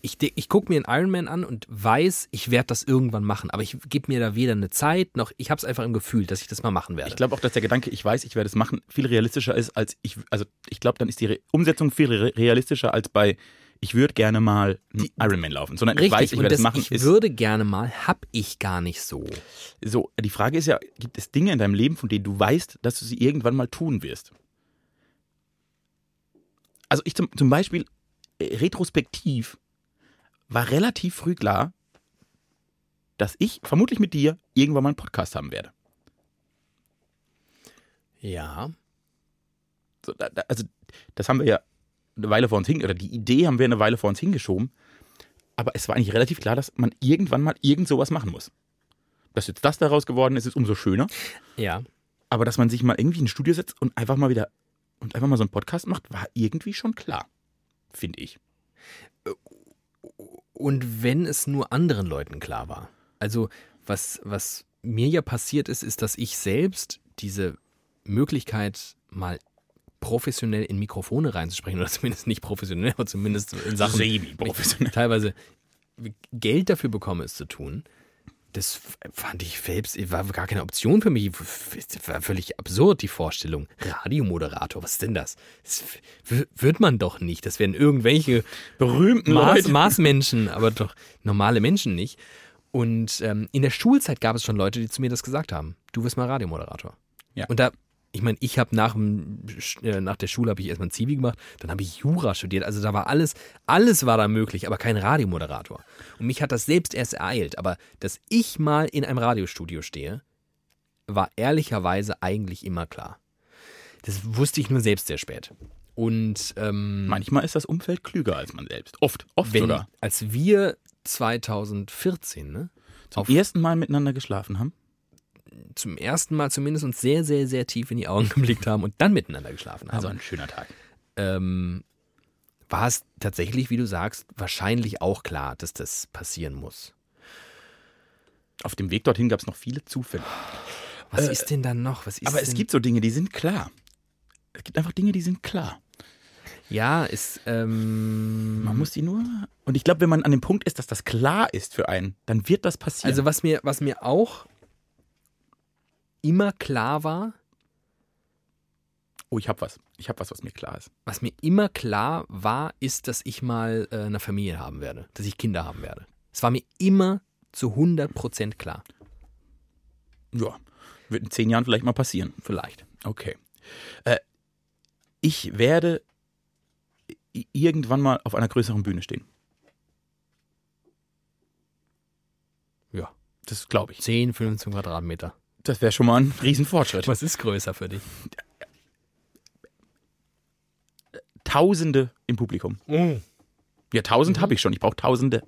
ich, ich gucke mir einen Ironman an und weiß, ich werde das irgendwann machen. Aber ich gebe mir da weder eine Zeit noch, ich habe es einfach im Gefühl, dass ich das mal machen werde. ich glaube auch, dass der Gedanke, ich weiß, ich werde es machen, viel realistischer ist als ich. Also ich glaube, dann ist die Re Umsetzung viel re realistischer als bei, ich würde gerne mal einen Ironman laufen. Sondern ich weiß, ich werde es das machen. ich würde gerne mal, hab ich gar nicht so. so, die Frage ist ja, gibt es Dinge in deinem Leben, von denen du weißt, dass du sie irgendwann mal tun wirst? Also ich zum, zum Beispiel, äh, retrospektiv, war relativ früh klar, dass ich vermutlich mit dir irgendwann mal einen Podcast haben werde. Ja. So, da, da, also das haben wir ja eine Weile vor uns hin, oder die Idee haben wir eine Weile vor uns hingeschoben. Aber es war eigentlich relativ klar, dass man irgendwann mal irgend sowas machen muss. Dass jetzt das daraus geworden ist, ist umso schöner. Ja. Aber dass man sich mal irgendwie in ein Studio setzt und einfach mal wieder und einfach mal so einen Podcast macht, war irgendwie schon klar. Finde ich. Und wenn es nur anderen Leuten klar war. Also, was, was mir ja passiert ist, ist, dass ich selbst diese Möglichkeit, mal professionell in Mikrofone reinzusprechen, oder zumindest nicht professionell, aber zumindest in Sachen, Semi-professionell. teilweise Geld dafür bekomme, es zu tun, das fand ich selbst, war gar keine Option für mich. Das war völlig absurd, die Vorstellung. Radiomoderator, was ist denn das? Das wird man doch nicht. Das werden irgendwelche Berühmten Maß. Maßmenschen, aber doch normale Menschen nicht. Und ähm, in der Schulzeit gab es schon Leute, die zu mir das gesagt haben. Du wirst mal Radiomoderator. Ja. Und da, ich meine, ich habe nach, äh, nach der Schule habe ich erstmal ein Zivi gemacht, dann habe ich Jura studiert. Also da war alles, alles war da möglich, aber kein Radiomoderator. Und mich hat das selbst erst ereilt. Aber dass ich mal in einem Radiostudio stehe, war ehrlicherweise eigentlich immer klar. Das wusste ich nur selbst sehr spät. Und ähm, Manchmal ist das Umfeld klüger als man selbst. Oft, oft wenn, sogar. als wir 2014, ne, Zum ersten Mal miteinander geschlafen haben. Zum ersten Mal zumindest uns sehr, sehr, sehr tief in die Augen geblickt haben und dann miteinander geschlafen haben, Also ein schöner Tag. ähm, war es tatsächlich, wie du sagst, wahrscheinlich auch klar, dass das passieren muss. Auf dem Weg dorthin gab es noch viele Zufälle. Was Äh, ist denn dann noch? Was ist Aber es denn, gibt so Dinge, die sind klar. Es gibt einfach Dinge, die sind klar. ja, ist ähm, Man muss die nur. Und ich glaube, wenn man an dem Punkt ist, dass das klar ist für einen, dann wird das passieren. also was mir, was mir auch immer klar war, oh, ich habe was. Ich habe was, was mir klar ist. was mir immer klar war, ist, dass ich mal äh, eine Familie haben werde, dass ich Kinder haben werde. Es war mir immer zu 100% klar. Ja, wird in zehn Jahren vielleicht mal passieren. Vielleicht. Okay. Äh, ich werde irgendwann mal auf einer größeren Bühne stehen. Ja. Das glaube ich. 10, 15 Quadratmeter. Das wäre schon mal ein Riesenfortschritt. Was ist größer für dich? Tausende im Publikum. Ja, tausend habe ich schon. Ich brauche Tausende.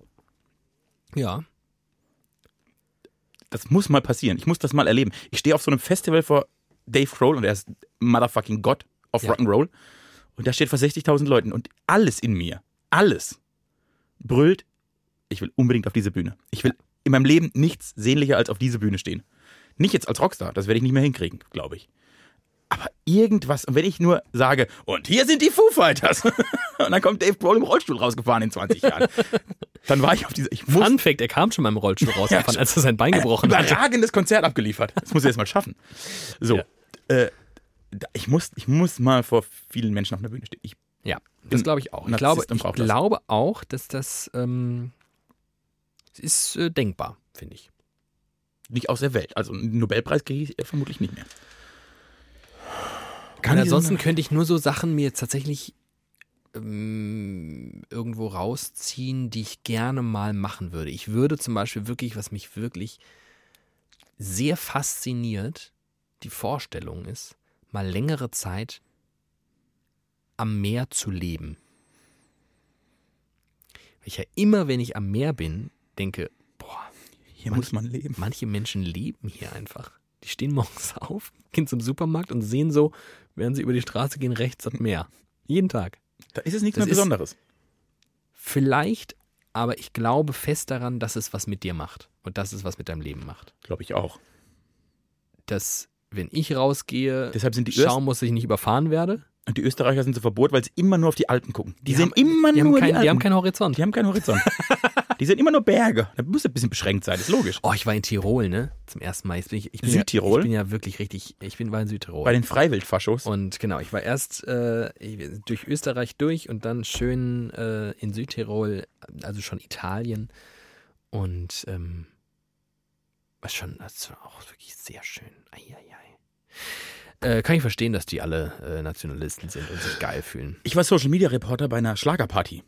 Ja. Das muss mal passieren. Ich muss das mal erleben. Ich stehe auf so einem Festival vor Dave Grohl und er ist motherfucking Gott auf Ja. Rock'n'Roll. Und der steht vor 60.000 Leuten und alles in mir, alles brüllt, ich will unbedingt auf diese Bühne. Ich will in meinem Leben nichts sehnlicher als auf diese Bühne stehen. Nicht jetzt als Rockstar, das werde ich nicht mehr hinkriegen, glaube ich. Aber irgendwas, und wenn ich nur sage, und hier sind die Foo Fighters, und dann kommt Dave Grohl im Rollstuhl rausgefahren in 20 Jahren, dann war ich auf dieser, ich muss Fun Fact, er kam schon mal im Rollstuhl rausgefahren, als er sein Bein gebrochen hat. überragendes Konzert abgeliefert. Das muss ich jetzt mal schaffen. So, Ja. äh, ich, muss, ich muss mal vor vielen Menschen auf einer Bühne stehen. Ich, Ja, das glaube ich auch. Ich glaube, ich das. glaube auch, dass das ähm, ist äh, denkbar, finde ich. Nicht aus der Welt. Also einen Nobelpreis kriege ich vermutlich nicht mehr. Und ich ansonsten könnte ich nur so Sachen mir tatsächlich ähm, irgendwo rausziehen, die ich gerne mal machen würde. Ich würde zum Beispiel wirklich, was mich wirklich sehr fasziniert, die Vorstellung ist, mal längere Zeit am Meer zu leben. Weil ich ja immer, wenn ich am Meer bin, denke, Hier muss man leben. manche Menschen leben hier einfach. Die stehen morgens auf, gehen zum Supermarkt und sehen so, während sie über die Straße gehen, rechts das Meer. Jeden Tag. Da ist es nichts Das mehr Besonderes. Vielleicht, aber ich glaube fest daran, dass es was mit dir macht. Und dass es was mit deinem Leben macht. Glaube ich auch. Dass, wenn ich rausgehe, Deshalb sind die, schauen muss, dass ich nicht überfahren werde. Öst die Österreicher sind so verbot, weil sie immer nur auf die Alpen gucken. Die, Die sehen haben- immer Die haben, nur kein, die die Alpen. haben keinen Horizont. die haben keinen Horizont. die sind immer nur Berge. Da muss ein bisschen beschränkt sein, ist logisch. Oh, ich war in Tirol, ne? Zum ersten Mal. Jetzt bin ich, ich bin Südtirol? Ja, ich bin ja wirklich richtig, ich bin war in Südtirol. Bei den Freiwildfaschos. Und genau, ich war erst äh, durch Österreich durch und dann schön äh, in Südtirol, also schon Italien. Und ähm, war schon, das war auch wirklich sehr schön. Eieiei. Äh, kann ich verstehen, dass die alle äh, Nationalisten sind und sich geil fühlen. Ich war Social Media Reporter bei einer Schlagerparty.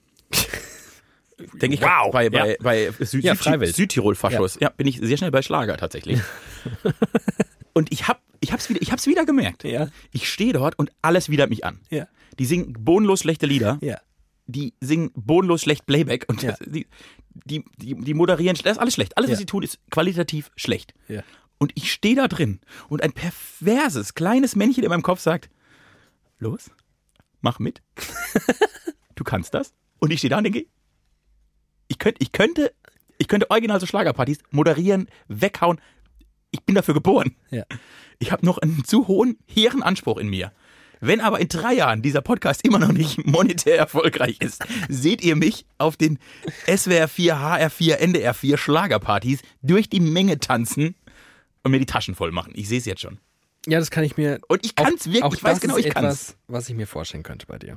Denke ich Wow. bei, Ja. bei, bei Süd Ja. Südtirol-Faschos. Ja. bin ich sehr schnell bei Schlager tatsächlich. und ich hab, ich hab's wieder, ich hab's wieder gemerkt. Ja. Ich stehe dort und alles widert mich an. Ja. Die singen bodenlos schlechte Lieder. Ja. Die singen bodenlos schlecht Playback und Ja. die, die, die, die moderieren, das ist alles schlecht. Alles, Ja. was sie tun, ist qualitativ schlecht. Ja. Und ich stehe da drin und ein perverses, kleines Männchen in meinem Kopf sagt, los, mach mit. du kannst das. Und ich stehe da und denke, ich könnte, ich könnte, ich könnte original so Schlagerpartys moderieren, weghauen. Ich bin dafür geboren. Ja. Ich habe noch einen zu hohen, hehren Anspruch in mir. Wenn aber in drei Jahren dieser Podcast immer noch nicht monetär erfolgreich ist, seht ihr mich auf den SWR 4, HR 4, NDR 4 Schlagerpartys durch die Menge tanzen und mir die Taschen voll machen. Ich sehe es jetzt schon. Ja, das kann ich mir. Und ich kann's wirklich, auch ich weiß genau, ich kann's. etwas, was ich mir vorstellen könnte bei dir.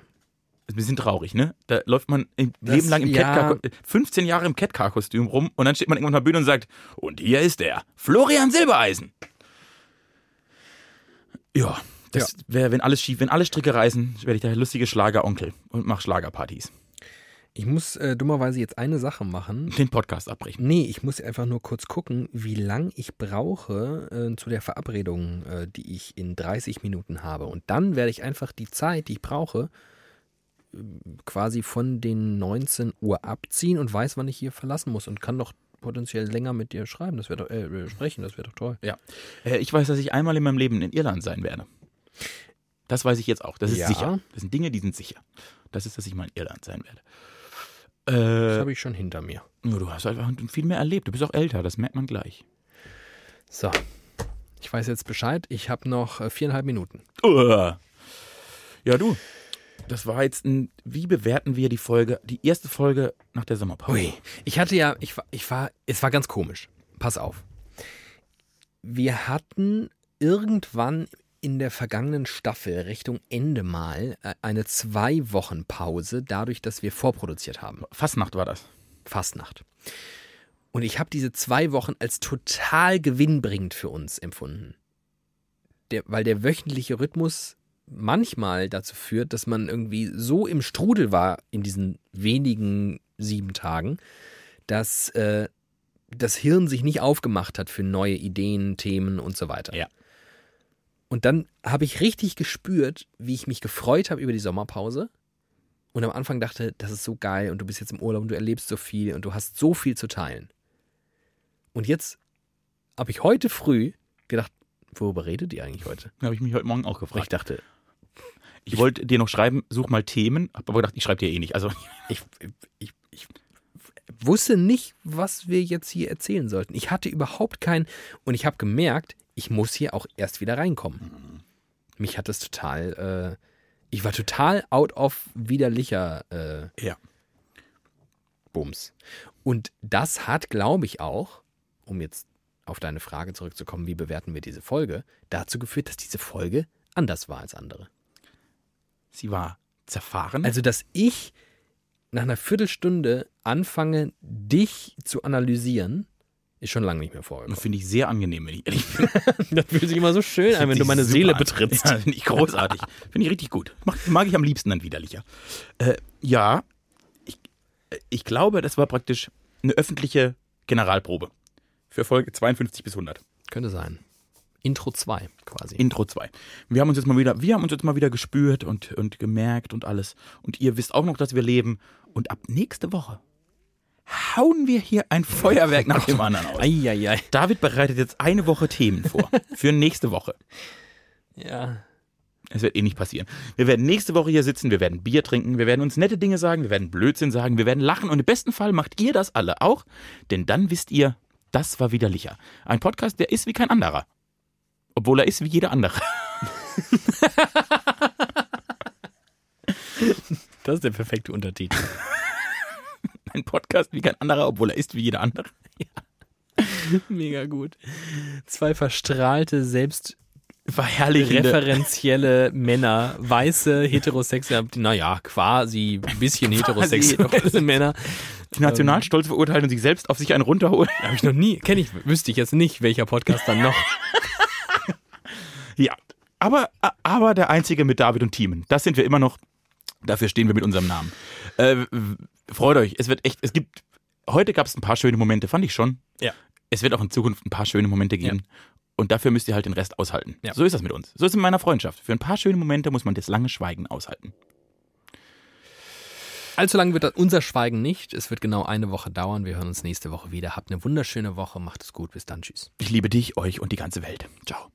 Ein bisschen traurig, ne? Da läuft man ein Das- Leben lang im ja. Catcar, 15 Jahre im Catcar-Kostüm rum und dann steht man irgendwann auf der Bühne und sagt, und hier ist er, Florian Silbereisen. Ja, das wäre, wenn alles schief, wenn alle Stricke reißen, werde ich der lustige Schlageronkel und mache Schlagerpartys. Ich muss äh, dummerweise jetzt eine Sache machen. Den Podcast abbrechen. Nee, ich muss einfach nur kurz gucken, wie lang ich brauche äh, zu der Verabredung, äh, die ich in 30 Minuten habe. Und dann werde ich einfach die Zeit, die ich brauche, quasi von den 19 Uhr abziehen und weiß, wann ich hier verlassen muss und kann doch potenziell länger mit dir schreiben. Das wäre doch, äh, sprechen, das wäre doch toll. Ja. Äh, ich weiß, dass ich einmal in meinem Leben in Irland sein werde. Das weiß ich jetzt auch. Das ist Ja. sicher. Das sind Dinge, die sind sicher. Das ist, dass ich mal in Irland sein werde. Das Äh, habe ich schon hinter mir. du hast einfach viel mehr erlebt. Du bist auch älter, das merkt man gleich. So. Ich weiß jetzt Bescheid. Ich habe noch äh, viereinhalb Minuten. Uah. Ja, du. Das war jetzt ein. Wie bewerten wir die Folge? Die erste Folge nach der Sommerpause. Ui. Ich hatte ja, ich war, ich war, es war ganz komisch. Pass auf. Wir hatten irgendwann in der vergangenen Staffel Richtung Ende mal äh, eine zwei Wochen Pause, dadurch, dass wir vorproduziert haben. Fastnacht war das. Fastnacht. Und ich habe diese zwei Wochen als total gewinnbringend für uns empfunden. Der, weil der wöchentliche Rhythmus manchmal dazu führt, dass man irgendwie so im Strudel war in diesen wenigen sieben Tagen, dass äh, das Hirn sich nicht aufgemacht hat für neue Ideen, Themen und so weiter. Ja. Und dann habe ich richtig gespürt, wie ich mich gefreut habe über die Sommerpause. Und am Anfang dachte, das ist so geil und du bist jetzt im Urlaub und du erlebst so viel und du hast so viel zu teilen. Und jetzt habe ich heute früh gedacht, worüber redet ihr eigentlich heute? Habe ich mich heute Morgen auch Und ich gefragt. dachte, Ich wollte dir noch schreiben, such mal Themen, hab aber gedacht, ich schreibe dir eh nicht. Also ich, ich, ich wusste nicht, was wir jetzt hier erzählen sollten. Ich hatte überhaupt keinen. Und ich habe gemerkt, ich muss hier auch erst wieder reinkommen. Mich hat das total. Äh, ich war total out of widerlicher äh, ja. Bums. Und das hat, glaube ich, auch, um jetzt auf deine Frage zurückzukommen, wie bewerten wir diese Folge, dazu geführt, dass diese Folge anders war als andere. Sie war zerfahren. Also, dass ich nach einer Viertelstunde anfange, dich zu analysieren, ist schon lange nicht mehr vorgekommen. finde ich sehr angenehm, wenn ich ehrlich bin. Das fühlt sich immer so schön an, wenn du meine Seele betrittst. Ja, finde ich großartig. finde ich richtig gut. Mag, mag ich am liebsten dann widerlicher. Äh, ja, ich, ich glaube, das war praktisch eine öffentliche Generalprobe. Für Folge 52 bis 100. Könnte sein. Intro 2 quasi. Intro 2. Wir haben uns jetzt mal wieder, wir haben uns jetzt mal wieder gespürt und, und gemerkt und alles. Und ihr wisst auch noch, dass wir leben. Und ab nächste Woche hauen wir hier ein Feuerwerk nach dem anderen aus. Eieiei. David bereitet jetzt eine Woche Themen vor. Für nächste Woche. Ja. Es wird eh nicht passieren. Wir werden nächste Woche hier sitzen, wir werden Bier trinken, wir werden uns nette Dinge sagen, wir werden Blödsinn sagen, wir werden lachen und im besten Fall macht ihr das alle auch, denn dann wisst ihr, das war widerlicher. Ein Podcast, der ist wie kein anderer. Obwohl er ist wie jeder andere. Das ist der perfekte Untertitel. Ein Podcast wie kein anderer, obwohl er ist wie jeder andere. Mega gut. Zwei verstrahlte, selbst referenzielle Männer, weiße, heterosexuelle, naja, quasi ein bisschen heterosexuelle Männer. Die Nationalstolz verurteilen und sich selbst auf sich einen runterholen. Habe ich noch nie, kenne ich, wüsste ich jetzt nicht, welcher Podcast dann noch. Ja, aber, aber der einzige mit David und Thiemen. Das sind wir immer noch. Dafür stehen wir mit unserem Namen. Äh, freut euch, es wird echt, es gibt, heute gab es ein paar schöne Momente, fand ich schon. Ja. Es wird auch in Zukunft ein paar schöne Momente geben. Und dafür müsst ihr halt den Rest aushalten. Ja. So ist das mit uns. So ist es in meiner Freundschaft. Für ein paar schöne Momente muss man das lange Schweigen aushalten. Allzu lang wird unser Schweigen nicht. Es wird genau eine Woche dauern. Wir hören uns nächste Woche wieder. Habt eine wunderschöne Woche. Macht es gut. Bis dann. Tschüss. Ich liebe dich, euch und die ganze Welt. Ciao.